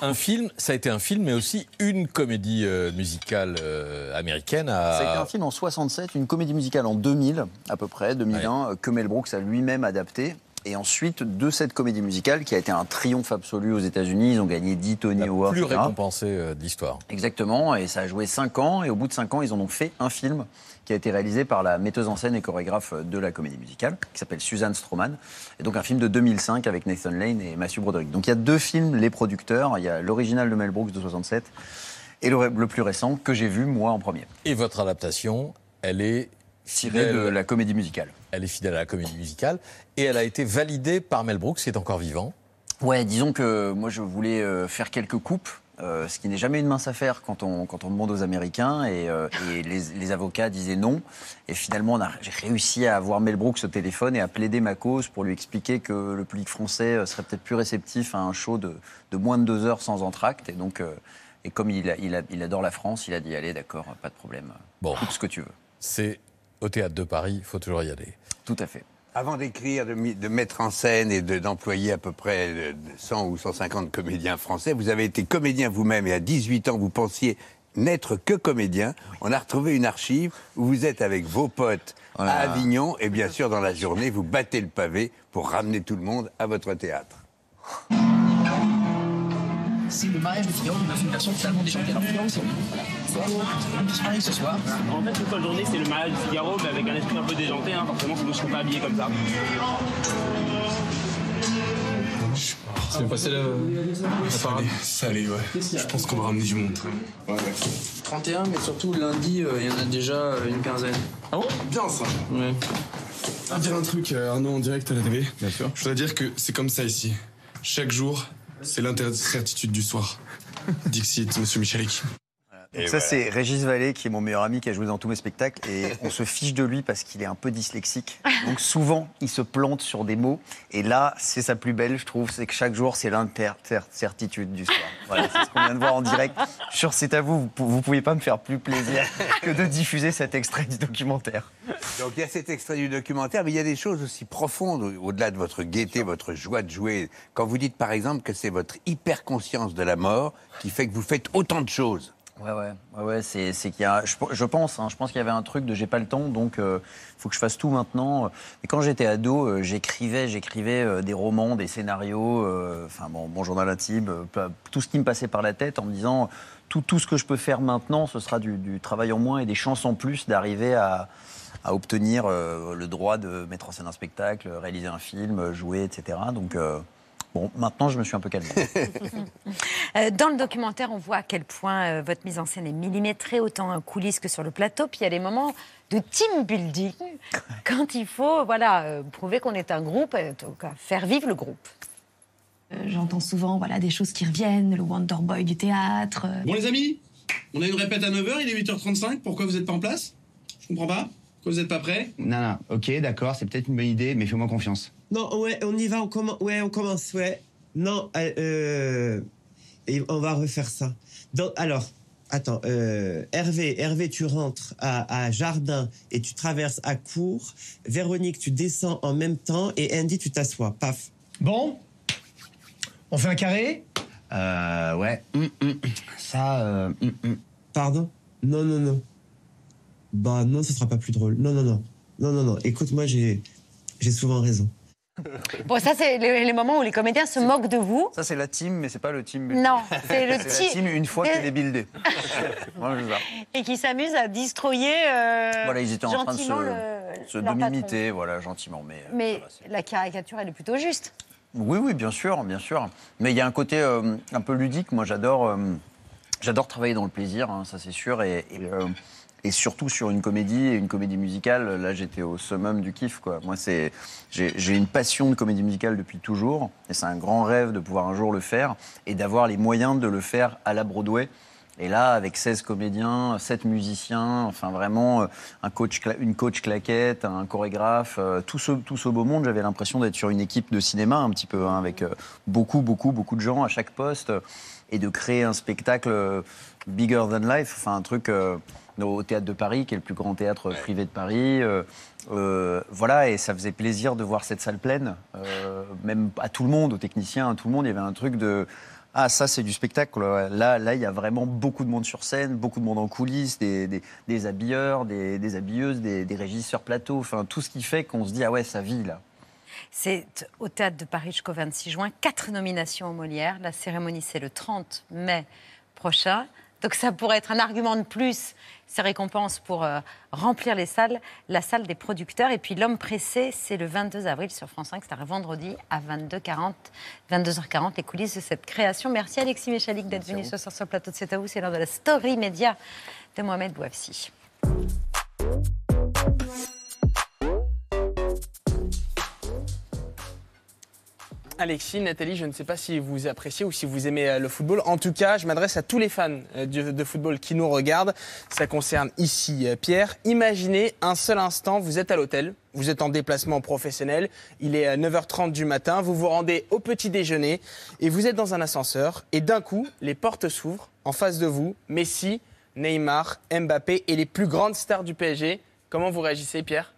Un film, ça a été un film, mais aussi une comédie euh, musicale euh, américaine. À... Ça a été un film en 67, une comédie musicale en 2000 à peu près, 2001, euh, que Mel Brooks a lui-même adapté. Et ensuite, de cette comédie musicale, qui a été un triomphe absolu aux États-Unis, ils ont gagné 10 Tony Awards. plus euh, de l'histoire. Exactement, et ça a joué 5 ans, et au bout de 5 ans, ils en ont fait un film qui a été réalisé par la metteuse en scène et chorégraphe de la comédie musicale, qui s'appelle Suzanne Stroman, et donc un film de 2005 avec Nathan Lane et Matthew Broderick. Donc il y a deux films, les producteurs, il y a l'original de Mel Brooks de 67, et le, le plus récent, que j'ai vu moi en premier. Et votre adaptation, elle est Tirée fidèle- de la comédie musicale. Elle est fidèle à la comédie musicale et elle a été validée par Mel Brooks, qui est encore vivant. Ouais, disons que moi je voulais euh, faire quelques coupes. Euh, ce qui n'est jamais une mince affaire quand on, quand on demande aux Américains et, euh, et les, les avocats disaient non. Et finalement, j'ai réussi à avoir Mel Brooks au téléphone et à plaider ma cause pour lui expliquer que le public français euh, serait peut-être plus réceptif à un show de, de moins de deux heures sans entracte. Et donc, euh, et comme il, a- il, a- il adore la France, il a dit allez, d'accord, pas de problème, Bon. coupe ce que tu veux. C'est au théâtre de Paris, il faut toujours y aller. Tout à fait. Avant d'écrire, de, mettre en scène et de- d'employer à peu près euh, 100 ou 150 comédiens français, vous avez été comédien vous-même et à 18 ans, vous pensiez n'être que comédien. On a retrouvé une archive où vous êtes avec vos potes à Avignon et bien sûr dans la journée, vous battez le pavé pour ramener tout le monde à votre théâtre. C'est le mariage de Figaro dans une version totalement déchantée. Alors Figaro, c'est on ce soir. En fait, toute la journée, c'est le mariage de Figaro, mais avec un esprit un peu déjanté. Hein. Forcément, nous ne serons pas habillés comme ça. C'est passé la, la parade Ça allait, ouais. Je pense qu'on va ramener du monde. Ouais, ouais. 31, mais surtout lundi, euh, il y en a déjà euh, une quinzaine. Ah bon? Bien ça Ouais. À dire un truc, euh, Arnaud, en direct à la télé. Bien sûr. Je voudrais dire que c'est comme ça ici. Chaque jour, c'est l'incertitude du soir. Dixit, monsieur Michalik. Donc ça, c'est Régis Vallée, qui est mon meilleur ami, qui a joué dans tous mes spectacles. Et (laughs) on se fiche de lui parce qu'il est un peu dyslexique. Donc souvent, il se plante sur des mots. Et là, c'est sa plus belle, je trouve, c'est que chaque jour, c'est l'incertitude du soir. Voilà, c'est ce qu'on vient de voir en direct. Je suis sûr, c'est à vous. Vous Vous pouvez pas me faire plus plaisir que de diffuser cet extrait du documentaire. Donc il y a cet extrait du documentaire, mais il y a des choses aussi profondes au- au-delà de votre gaieté, votre joie de jouer. Quand vous dites par exemple que c'est votre hyper-conscience de la mort qui fait que vous faites autant de choses. Ouais, ouais, ouais, ouais, c'est, qu'il y a, je, pense, hein, je pense qu'il y avait un truc de j'ai pas le temps, donc il faut que je fasse tout maintenant. Et quand j'étais ado, euh, j'écrivais, j'écrivais euh, des romans, des scénarios, euh, enfin bon, mon journal intime, euh, tout ce qui me passait par la tête en me disant tout, tout ce que je peux faire maintenant, ce sera du, du travail en moins et des chances en plus d'arriver à, à obtenir euh, le droit de mettre en scène un spectacle, réaliser un film, jouer, etc. Donc euh, bon, maintenant je me suis un peu calmé. (laughs) Euh, Dans le documentaire, on voit à quel point euh, votre mise en scène est millimétrée, autant en coulisses que sur le plateau. Puis il y a des moments de team building, quand il faut voilà, euh, prouver qu'on est un groupe, donc, faire vivre le groupe. J'entends souvent voilà, des choses qui reviennent, le Wonder Boy du théâtre. Bon les amis, on a une répète à 9h, il est 8h35, pourquoi vous n'êtes pas en place? Je comprends pas. Pourquoi vous n'êtes pas prêts? Non, non, ok, d'accord, c'est peut-être une bonne idée, mais fais-moi confiance. Non, ouais, on y va, on commence. Ouais, on commence, ouais. Non, euh, euh, et on va refaire ça. Donc, alors, attends, euh, Hervé, Hervé, tu rentres à, à Jardin et tu traverses à Cour. Véronique, tu descends en même temps et Andy, tu t'assois. Paf. Bon On fait un carré? Euh, ouais. hum, hum. Ça, euh, hum. Pardon? Non, non, non. Bah non, ce sera pas plus drôle. Non, non, non. Non, non, non. Écoute, moi, j'ai, j'ai souvent raison. Bon, ça, c'est les, les moments où les comédiens se moquent de vous. Ça, c'est la team, mais c'est pas le team. Non, (laughs) c'est le la team- team une fois qu'elle est c'est (laughs) ça. Et qui s'amusent à destroyer euh, Voilà, ils étaient en train de se, le- se voilà, gentiment. Mais, euh, Mais la caricature, elle est plutôt juste. oui, oui, bien sûr, bien sûr. Mais il y a un côté euh, un peu ludique. Moi, j'adore, euh, j'adore travailler dans le plaisir, hein, ça c'est sûr, et, et, euh, et surtout sur une comédie et une comédie musicale. Là, j'étais au summum du kiff, quoi. Moi, c'est, j'ai, une passion de comédie musicale depuis toujours, et c'est un grand rêve de pouvoir un jour le faire et d'avoir les moyens de le faire à la Broadway. Et là, avec 16 comédiens, 7 musiciens, enfin vraiment euh, un coach, une coach claquette, un chorégraphe, euh, tout, ce, tout ce beau monde, j'avais l'impression d'être sur une équipe de cinéma un petit peu, hein, avec euh, beaucoup, beaucoup, beaucoup de gens à chaque poste, et de créer un spectacle bigger than life, enfin un truc euh, au Théâtre de Paris, qui est le plus grand théâtre privé de Paris. euh, euh, voilà, et ça faisait plaisir de voir cette salle pleine, même à tout le monde, aux techniciens, à tout le monde, il y avait un truc de... Ah, ça, c'est du spectacle. Là, là, il y a vraiment beaucoup de monde sur scène, beaucoup de monde en coulisses, des, des- habilleurs, des, habilleuses, des, des régisseurs plateau, enfin, tout ce qui fait qu'on se dit, ah ouais, ça vit, là. C'est au Théâtre de Paris jusqu'au 26 juin. Quatre nominations aux Molières. La cérémonie, c'est le 30 mai prochain. Donc ça pourrait être un argument de plus, ces récompenses pour euh, remplir les salles, la salle des producteurs. Et puis L'homme pressé, c'est le 22 avril sur France 5, c'est un vendredi à 22h40, 22h40, les coulisses de cette création. Merci Alexis Méchalik d'être venu ce soir sur le plateau de C'est à vous. C'est l'heure de la story média de Mohamed Bouafsi. Alexis, Nathalie, je ne sais pas si vous appréciez ou si vous aimez euh, le football. En tout cas, je m'adresse à tous les fans euh, de, football qui nous regardent. Ça concerne ici euh, Pierre. Imaginez un seul instant, vous êtes à l'hôtel, vous êtes en déplacement professionnel, il est à 9h30 du matin, vous vous rendez au petit déjeuner et vous êtes dans un ascenseur et d'un coup, les portes s'ouvrent en face de vous, Messi, Neymar, Mbappé et les plus grandes stars du PSG. Comment vous réagissez, Pierre?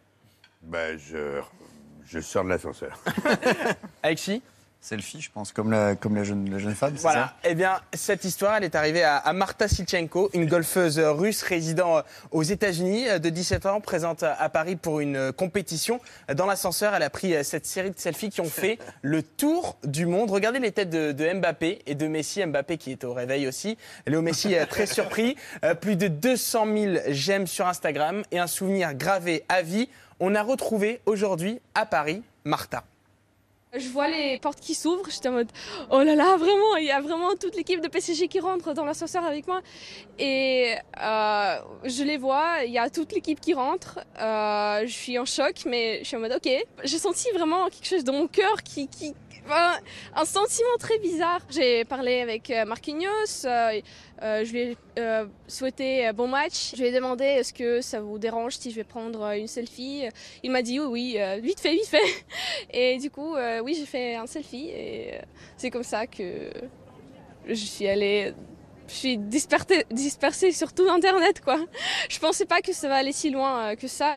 Ben, je, je sors de l'ascenseur. (laughs) Alexis Selfie, je pense, comme la, comme la, jeune, la jeune femme, Voilà. ça? Eh bien, cette histoire, elle est arrivée à, à Marta Silchenko, une golfeuse russe résidant aux États-Unis, euh, de 17 ans, présente à Paris pour une euh, compétition. Dans l'ascenseur, elle a pris euh, cette série de selfies qui ont fait le tour du monde. Regardez les têtes de, de Mbappé et de Messi. Mbappé qui est au réveil aussi. Léo Messi est très surpris. Euh, Plus de 200 000 j'aime sur Instagram et un souvenir gravé à vie. On a retrouvé aujourd'hui à Paris Marta. Je vois les portes qui s'ouvrent, j'étais en mode oh là là, vraiment, il y a vraiment toute l'équipe de PCG qui rentre dans l'ascenseur avec moi. Et euh, je les vois, il y a toute l'équipe qui rentre. Euh, je suis en choc, mais je suis en mode ok. J'ai senti vraiment quelque chose dans mon cœur qui. qui un, sentiment très bizarre. J'ai parlé avec euh, Marquinhos, euh, euh, je lui ai souhaité bon match. Je lui ai demandé est-ce que ça vous dérange si je vais prendre une selfie? Il m'a dit oui, vite fait, vite fait. (laughs) Et du coup, oui, j'ai fait un selfie et c'est comme ça que je suis allée. Je suis dispersée, dispersée sur tout Internet, quoi. Je pensais pas que ça va aller si loin que ça.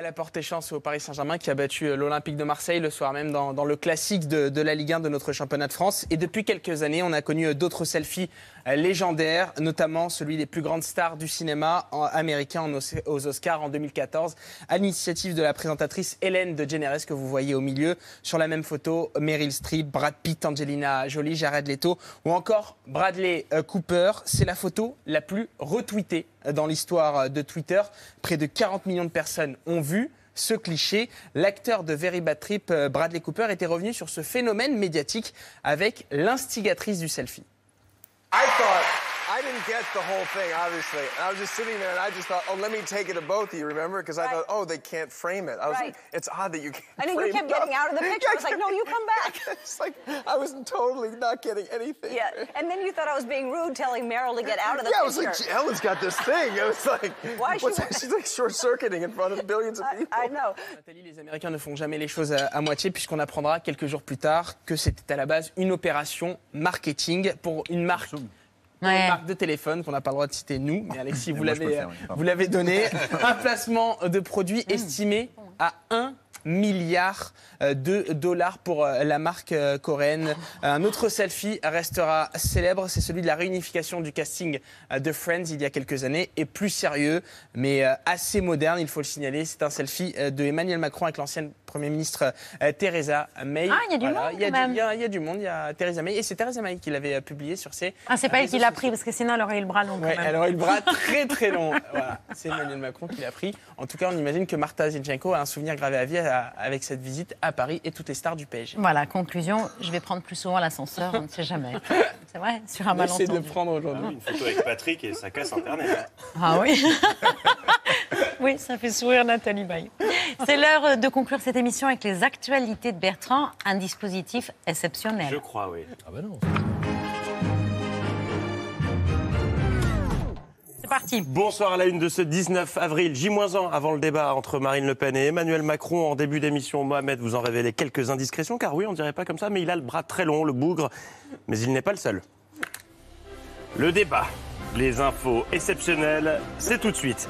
Elle a porté chance au Paris Saint-Germain qui a battu euh, l'Olympique de Marseille le soir même dans, le classique de, la Ligue 1 de notre championnat de France. Et depuis quelques années, on a connu euh, d'autres selfies légendaires, notamment celui des plus grandes stars du cinéma américain aux Oscars en 2014, à l'initiative de la présentatrice Hélène de Generes que vous voyez au milieu. Sur la même photo, Meryl Streep, Brad Pitt, Angelina Jolie, Jared Leto ou encore Bradley euh, Cooper. C'est la photo la plus retweetée euh, dans l'histoire euh, de Twitter. Près de 40 millions de personnes ont vu ce cliché. L'acteur de Very Bad Trip, euh, Bradley Cooper, était revenu sur ce phénomène médiatique avec l'instigatrice du selfie. I thought I didn't get the whole thing, obviously. And I was just sitting there, and I just thought, oh, let me take it to both of you. Remember? Because I thought, oh, they can't frame it. I was Right. like, it's odd that you can't. And then you kept getting out of the picture. I was like, no, you come back. (laughs) it's like I was totally not getting anything. Yeah, and then you thought I was being rude telling Meryl to get out of the yeah, I was picture. like, Ellen's got this thing. It was like, (laughs) Why she what's wa- she's like short circuiting in front of billions of people. I know. Nathalie, les Américains ne font jamais les choses à, à moitié puisqu'on apprendra quelques jours plus tard que c'était à la base une opération marketing pour une marque. Ouais. Une marque de téléphone qu'on n'a pas le droit de citer nous, mais Alexis, vous l'avez, pardon. vous l'avez donné. (laughs) Un placement de produits estimé à 1 milliard euh, de dollars pour euh, la marque euh, coréenne. Un autre selfie restera célèbre, c'est celui de la réunification du casting de Friends il y a quelques années, et plus sérieux, mais assez moderne, il faut le signaler. C'est un selfie de Emmanuel Macron avec l'ancienne Premier ministre Theresa May. Ah, il y a du monde, il y a du- même. il y a- il y a du monde, il y a Theresa May, et c'est Theresa May qui l'avait publié sur ses Ah, c'est pas elle qui l'a pris, parce que sinon elle aurait eu le bras long. Ouais, elle aurait eu le bras très très long. Voilà, c'est Emmanuel Macron qui l'a pris. En tout cas, on imagine que Marta Zinchenko a un souvenir gravé à vie à- avec cette visite à Paris et toutes les stars du PSG. Voilà, conclusion, je vais prendre plus souvent l'ascenseur, on ne sait jamais. C'est vrai, sur un Essayez de le malentendu. prendre aujourd'hui. Une photo avec Patrick et ça casse Internet. Ah oui (laughs) Oui, ça fait sourire Nathalie Baye. C'est l'heure de conclure cette émission avec les actualités de Bertrand, un dispositif exceptionnel. Je crois, oui. Ah bah non. C'est parti. Bonsoir à la une de ce 19 avril, J-1 avant le débat entre Marine Le Pen et Emmanuel Macron. En début d'émission, Mohamed vous en révélait quelques indiscrétions, car oui, on dirait pas comme ça, mais il a le bras très long, le bougre. Mais il n'est pas le seul. Le débat, les infos exceptionnelles, c'est tout de suite.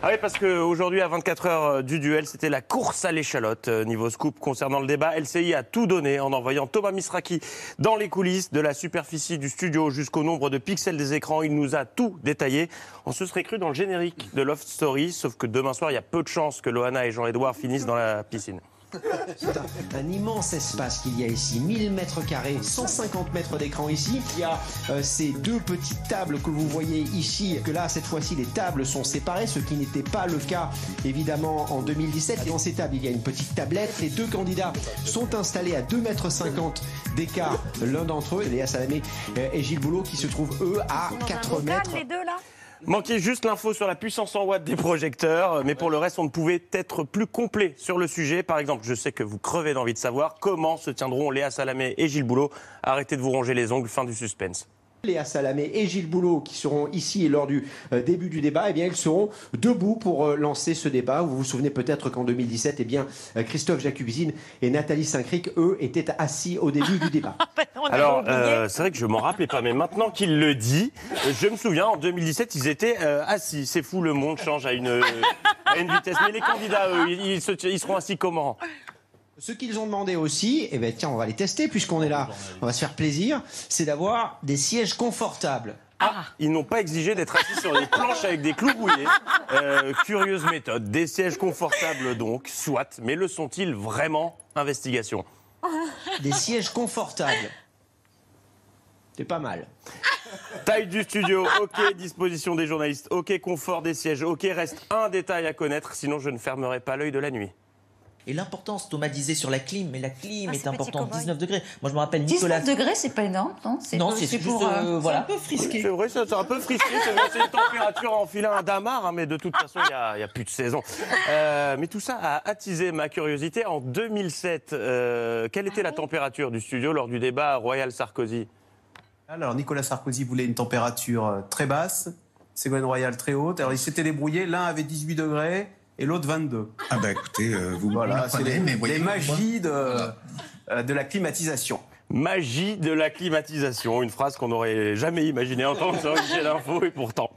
Ah oui, parce qu'aujourd'hui, à 24 heures du duel, c'était la course à l'échalote. Euh, Niveau scoop concernant le débat, LCI a tout donné en envoyant Thomas Misraki dans les coulisses, de la superficie du studio jusqu'au nombre de pixels des écrans. Il nous a tout détaillé. On se serait cru dans le générique de Love Story, sauf que demain soir, il y a peu de chances que Loana et Jean-Edouard finissent dans la piscine. C'est un, un immense espace qu'il y a ici, 1000 mètres carrés, 150 mètres d'écran ici. Il y a euh, ces deux petites tables que vous voyez ici, que là, cette fois-ci, les tables sont séparées, ce qui n'était pas le cas, évidemment, en 2017. Et dans ces tables, il y a une petite tablette. Les deux candidats sont installés à 2,50 mètres d'écart l'un d'entre eux, Léa Salamé euh, et Gilles Boulot, qui se trouvent, eux, à 4 Regarde mètres. les deux là? Manquait juste l'info sur la puissance en watts des projecteurs, mais pour le reste, on ne pouvait être plus complet sur le sujet. Par exemple, je sais que vous crevez d'envie de savoir comment se tiendront Léa Salamé et Gilles Boulot. Arrêtez de vous ronger les ongles, fin du suspense. Léa Salamé et Gilles Boulot qui seront ici et lors du euh, début du débat, eh bien ils seront debout pour euh, lancer ce débat. Vous vous souvenez peut-être qu'en 2017, eh bien euh, Christophe Jacubizine et Nathalie Saint-Cric, eux, étaient assis au début du débat. (laughs) Alors, euh, c'est vrai que je m'en rappelais pas, mais maintenant qu'il le dit, je me souviens, en 2017, ils étaient euh, assis. C'est fou, le monde change à une, à une vitesse. Mais les candidats, eux, ils, ils se- ils seront assis comment? Ce qu'ils ont demandé aussi, eh ben tiens, on va les tester puisqu'on est là, on va se faire plaisir, c'est d'avoir des sièges confortables. Ah, ils n'ont pas exigé d'être assis sur des planches avec des clous bouillés. Euh, curieuse méthode. Des sièges confortables donc, soit. Mais le sont-ils vraiment? Investigation. Des sièges confortables. C'est pas mal. Taille du studio, ok. Disposition des journalistes, ok. Confort des sièges, ok. Reste un détail à connaître, sinon je ne fermerai pas l'œil de la nuit. Et l'importance, Thomas disait sur la clim, mais la clim Ah, est petit importante. cow-boy. 19 degrés. Moi, je me rappelle Nicolas. 19 degrés, c'est pas énorme, non? Non, pas- c'est juste, pour, euh, voilà. Oui, C'est vrai, ça, c'est un peu frisqué. C'est c'est une température à enfiler un damar, hein, mais de toute façon, il n'y a, il y a plus de saison. Euh, mais tout ça a attisé ma curiosité. En 2007, euh, quelle était la température du studio lors du débat Royal Sarkozy? Alors, Nicolas Sarkozy voulait une température euh, très basse, Ségolène Royal très haute. Alors, ils s'étaient débrouillés. L'un avait 18 degrés et l'autre 22. Ah bah écoutez, euh, vous Voilà, c'est les, mais voyez les magies de, Voilà. euh, de la climatisation. Magie de la climatisation, une phrase qu'on n'aurait jamais imaginé entendre sur Michel Info et pourtant.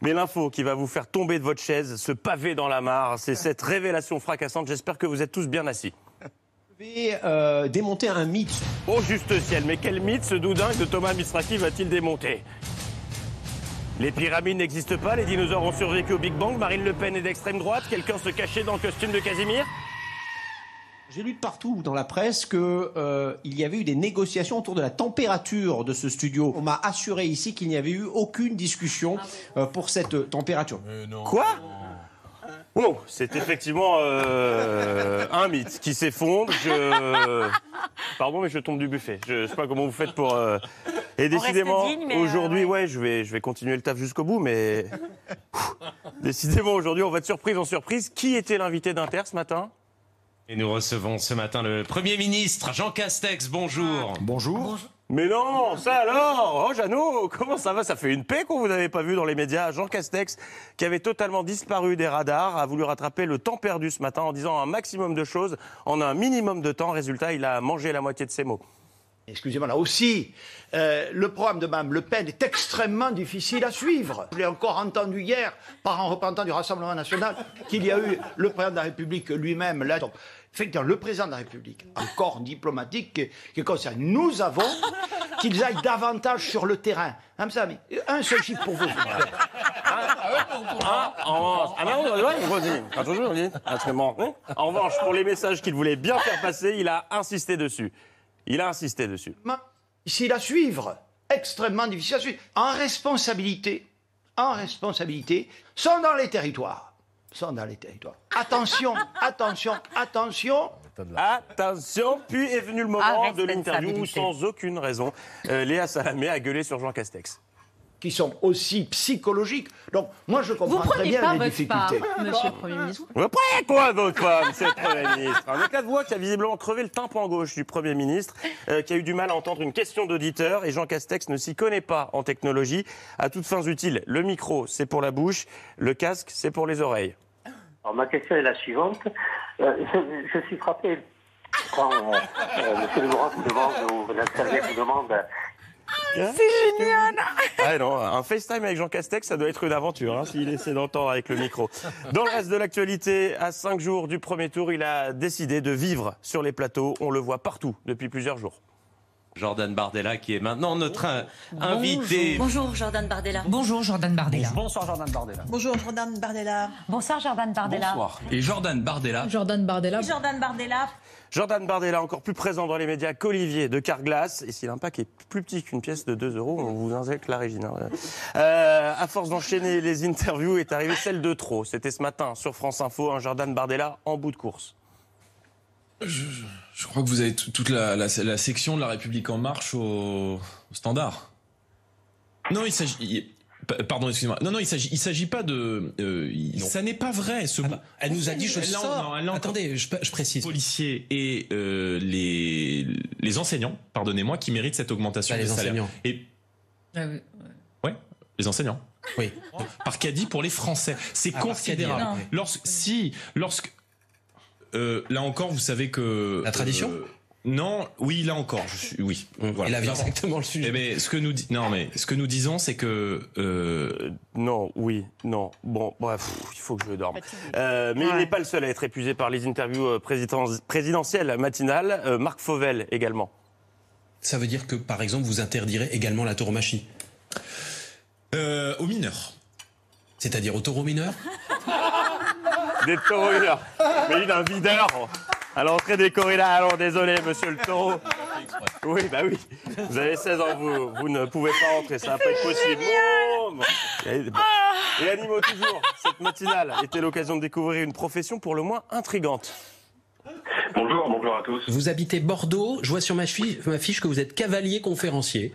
Mais l'info qui va vous faire tomber de votre chaise, se paver dans la mare, c'est cette révélation fracassante. J'espère que vous êtes tous bien assis. Je vais euh, démonter un mythe. Au juste ciel, mais quel mythe ce doudingue de Thomas Misraki va-t-il démonter? Les pyramides n'existent pas, les dinosaures ont survécu au Big Bang, Marine Le Pen est d'extrême droite, quelqu'un se cachait dans le costume de Casimir J'ai lu de partout dans la presse que euh, il y avait eu des négociations autour de la température de ce studio. On m'a assuré ici qu'il n'y avait eu aucune discussion euh, pour cette température. Quoi? Oh, c'est effectivement euh, un mythe qui s'effondre. Je... Pardon, mais je tombe du buffet. Je ne sais pas comment vous faites pour. euh, Et décidément, euh, aujourd'hui, ouais, je vais, je vais continuer le taf jusqu'au bout, mais. décidément, aujourd'hui, on va de surprise en surprise. Qui était l'invité d'Inter ce matin? Et nous recevons ce matin le Premier ministre, Jean Castex, bonjour. Bonjour. Mais non, ça alors? Oh Jeannot, comment ça va? Ça fait une paix qu'on vous avait pas vu dans les médias. Jean Castex, qui avait totalement disparu des radars, a voulu rattraper le temps perdu ce matin en disant un maximum de choses en un minimum de temps. Résultat, il a mangé la moitié de ses mots. Excusez-moi, là aussi, euh, le programme de Mme Le Pen est extrêmement difficile à suivre. Je l'ai encore entendu hier par un représentant du Rassemblement national qu'il y a eu le président de la République lui-même là. Effectivement, le président de la République, un corps diplomatique est concerne. Nous avons (laughs) qu'ils aillent davantage sur le terrain. Hein, ça, mais un seul chiffre pour vous. s'il. Ah, en revanche, ah non, ouais, ouais, vas-y. Ah, toujours, vas-y. Ah, c'est bon. Hein En revanche, pour les messages qu'il voulait bien faire passer, il a insisté dessus. Il a insisté dessus. Difficile à suivre, extrêmement difficile à suivre. En responsabilité, en responsabilité, sont dans les territoires. Sont dans les territoires. Attention, (laughs) attention, attention. Attention, puis est venu le moment Ah, de l'interview où, sans aucune raison, euh, Léa Salamé a gueulé sur Jean Castex. Qui sont aussi psychologiques. Donc, moi, je comprends très bien pas les votre difficultés. part, monsieur le Premier ministre. Après quoi, votre femme, (laughs) c'est le Premier ministre Un éclat de voix qui a visiblement crevé le tympan gauche du Premier ministre, euh, qui a eu du mal à entendre une question d'auditeur, et Jean Castex ne s'y connaît pas en technologie. À toutes fins utiles, le micro, c'est pour la bouche, le casque, c'est pour les oreilles. Alors, ma question est la suivante. Euh, je, je suis frappé quand euh, euh, M. Laurent vous demande, ou Nathalie vous demande, C'est génial Ah non, un FaceTime avec Jean Castex, ça doit être une aventure, hein, s'il essaie d'entendre avec le micro. Dans le reste de l'actualité, à cinq jours du premier tour, il a décidé de vivre sur les plateaux. On le voit partout depuis plusieurs jours. Jordan Bardella qui est maintenant notre euh, invité. Bonjour Jordan Bardella. Bonjour Jordan Bardella. Bonsoir Jordan Bardella. Bonjour Jordan Bardella. Bonsoir Jordan Bardella. Et Jordan Bardella. Jordan Bardella. Jordan Bardella. Jordan Bardella, encore plus présent dans les médias qu'Olivier de Carglass. Et si l'impact est plus petit qu'une pièce de 2 euros, on vous injecte la régine. hein. Euh, à force d'enchaîner les interviews, est arrivée celle de trop. C'était ce matin sur France Info, un Jordan Bardella en bout de course. Je, je crois que vous avez tout- toute la, la- la section de La République En Marche au, au standard. Non, il s'agit. Pardon, excusez-moi. Non, non, il s'agit, il s'agit pas de. euh, il- ça n'est pas vrai. Ce... Elle nous a dit je Elle sors. non, Attendez, je, je précise. policiers et euh, les, les enseignants, pardonnez-moi, qui méritent cette augmentation Bah, les de salaire. enseignants. Et ouais, les enseignants. Oui. Par caddie pour les Français, c'est Ah, considérable. Lorsque si, lorsque euh, là encore, vous savez que La tradition euh, non, oui, là encore, je suis, oui. Voilà. Il avait exactement le sujet. Eh ben, ce que nous di- non, mais ce que nous disons, c'est que euh, Non, oui, non. Bon, bref, il faut que je dorme. Euh, mais il n'est pas le seul à être épuisé par les interviews présidentielles matinales. Euh, Marc Fauvel également. Ça veut dire que, par exemple, vous interdirez également la tauromachie euh, aux mineurs. C'est-à-dire au taureau mineur (laughs) Des taureaux. Mais il a un videur à l'entrée des corridas. Alors désolé, monsieur le taureau. Oui, bah oui. Vous avez 16 ans, vous, vous ne pouvez pas rentrer, ça va pas être possible. Bon, bon. Et, et animaux toujours, cette matinale était l'occasion de découvrir une profession pour le moins intrigante. Bonjour, bonjour à tous. Vous habitez Bordeaux. Je vois sur ma fiche, ma fiche que vous êtes cavalier conférencier.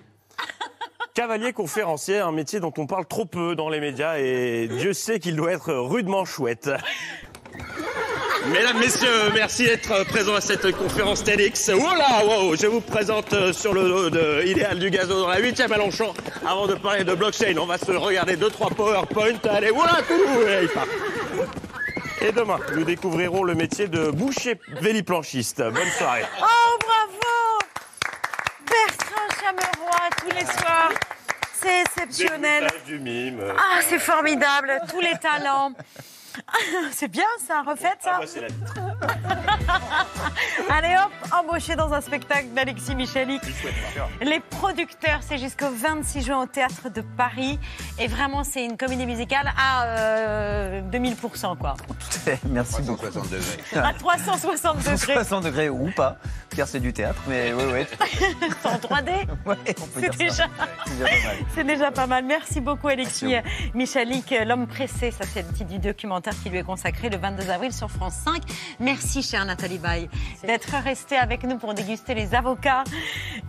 Cavalier conférencier, un métier dont on parle trop peu dans les médias et Dieu sait qu'il doit être rudement chouette. Mesdames, Messieurs, merci d'être présents à cette conférence TEDx. Voilà, wow, je vous présente euh, sur le dos de Idéal du Gazo dans la 8e à Longchamp. Avant de parler de blockchain, on va se regarder 2-3 PowerPoint. Allez, voilà, tout, et il part. Et demain, nous découvrirons le métier de boucher véliplanchiste. Bonne soirée. Oh, bravo Bertrand Chameroy, tous les soirs. C'est exceptionnel. Du mime. Ah, c'est formidable, tous les talents. (laughs) C'est bien ça, refaites ça Ah, bah, la (laughs) Allez hop, embauché dans un spectacle d'Alexis Michalik. Les producteurs, c'est jusqu'au 26 juin au Théâtre de Paris. Et vraiment, c'est une comédie musicale à euh, 2000%, quoi. Merci beaucoup. 360 degrés. (laughs) À 360 degrés. 60 degrés ou pas, car c'est du théâtre, mais oui, oui. (laughs) C'est en 3D Ouais, on peut C'est déjà... Pas mal. C'est déjà pas mal. Merci beaucoup, Alexis Michalik. L'homme pressé, ça c'est le titre du documentaire qui lui est consacré le 22 avril sur France 5. Merci, chère Nathalie Baye, d'être restée avec nous pour déguster les avocats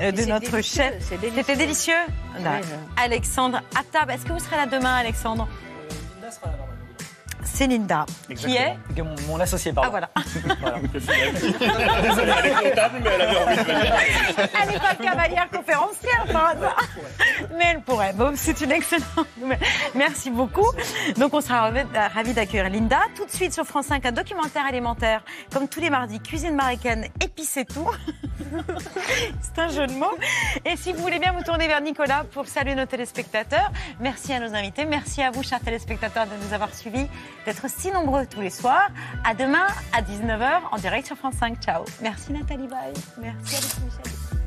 euh, de notre délicieux, chef. délicieux. C'était délicieux. Alexandre Attab, est-ce que vous serez là demain, Alexandre? C'est Linda, qui est Mon, mon associé, pardon. Ah voilà. (laughs) (laughs) Désolé. Elle est comptable, mais elle avait envie de venir. Elle n'est pas cavalière conférencière par hasard. Mais elle pourrait. Bon, c'est une excellente nouvelle. Merci beaucoup. Donc, on sera ravis- d'accueillir Linda. Tout de suite sur France 5, un documentaire alimentaire. Comme tous les mardis, cuisine marocaine, épicez tout. (laughs) C'est un jeu de mots. Et si vous voulez bien vous tourner vers Nicolas pour saluer nos téléspectateurs, merci à nos invités. Merci à vous, chers téléspectateurs, de nous avoir suivis, d'être si nombreux tous les soirs. À demain, à 19h, en direct sur France 5. Ciao. Merci Nathalie Baye. Merci Alexis Michel.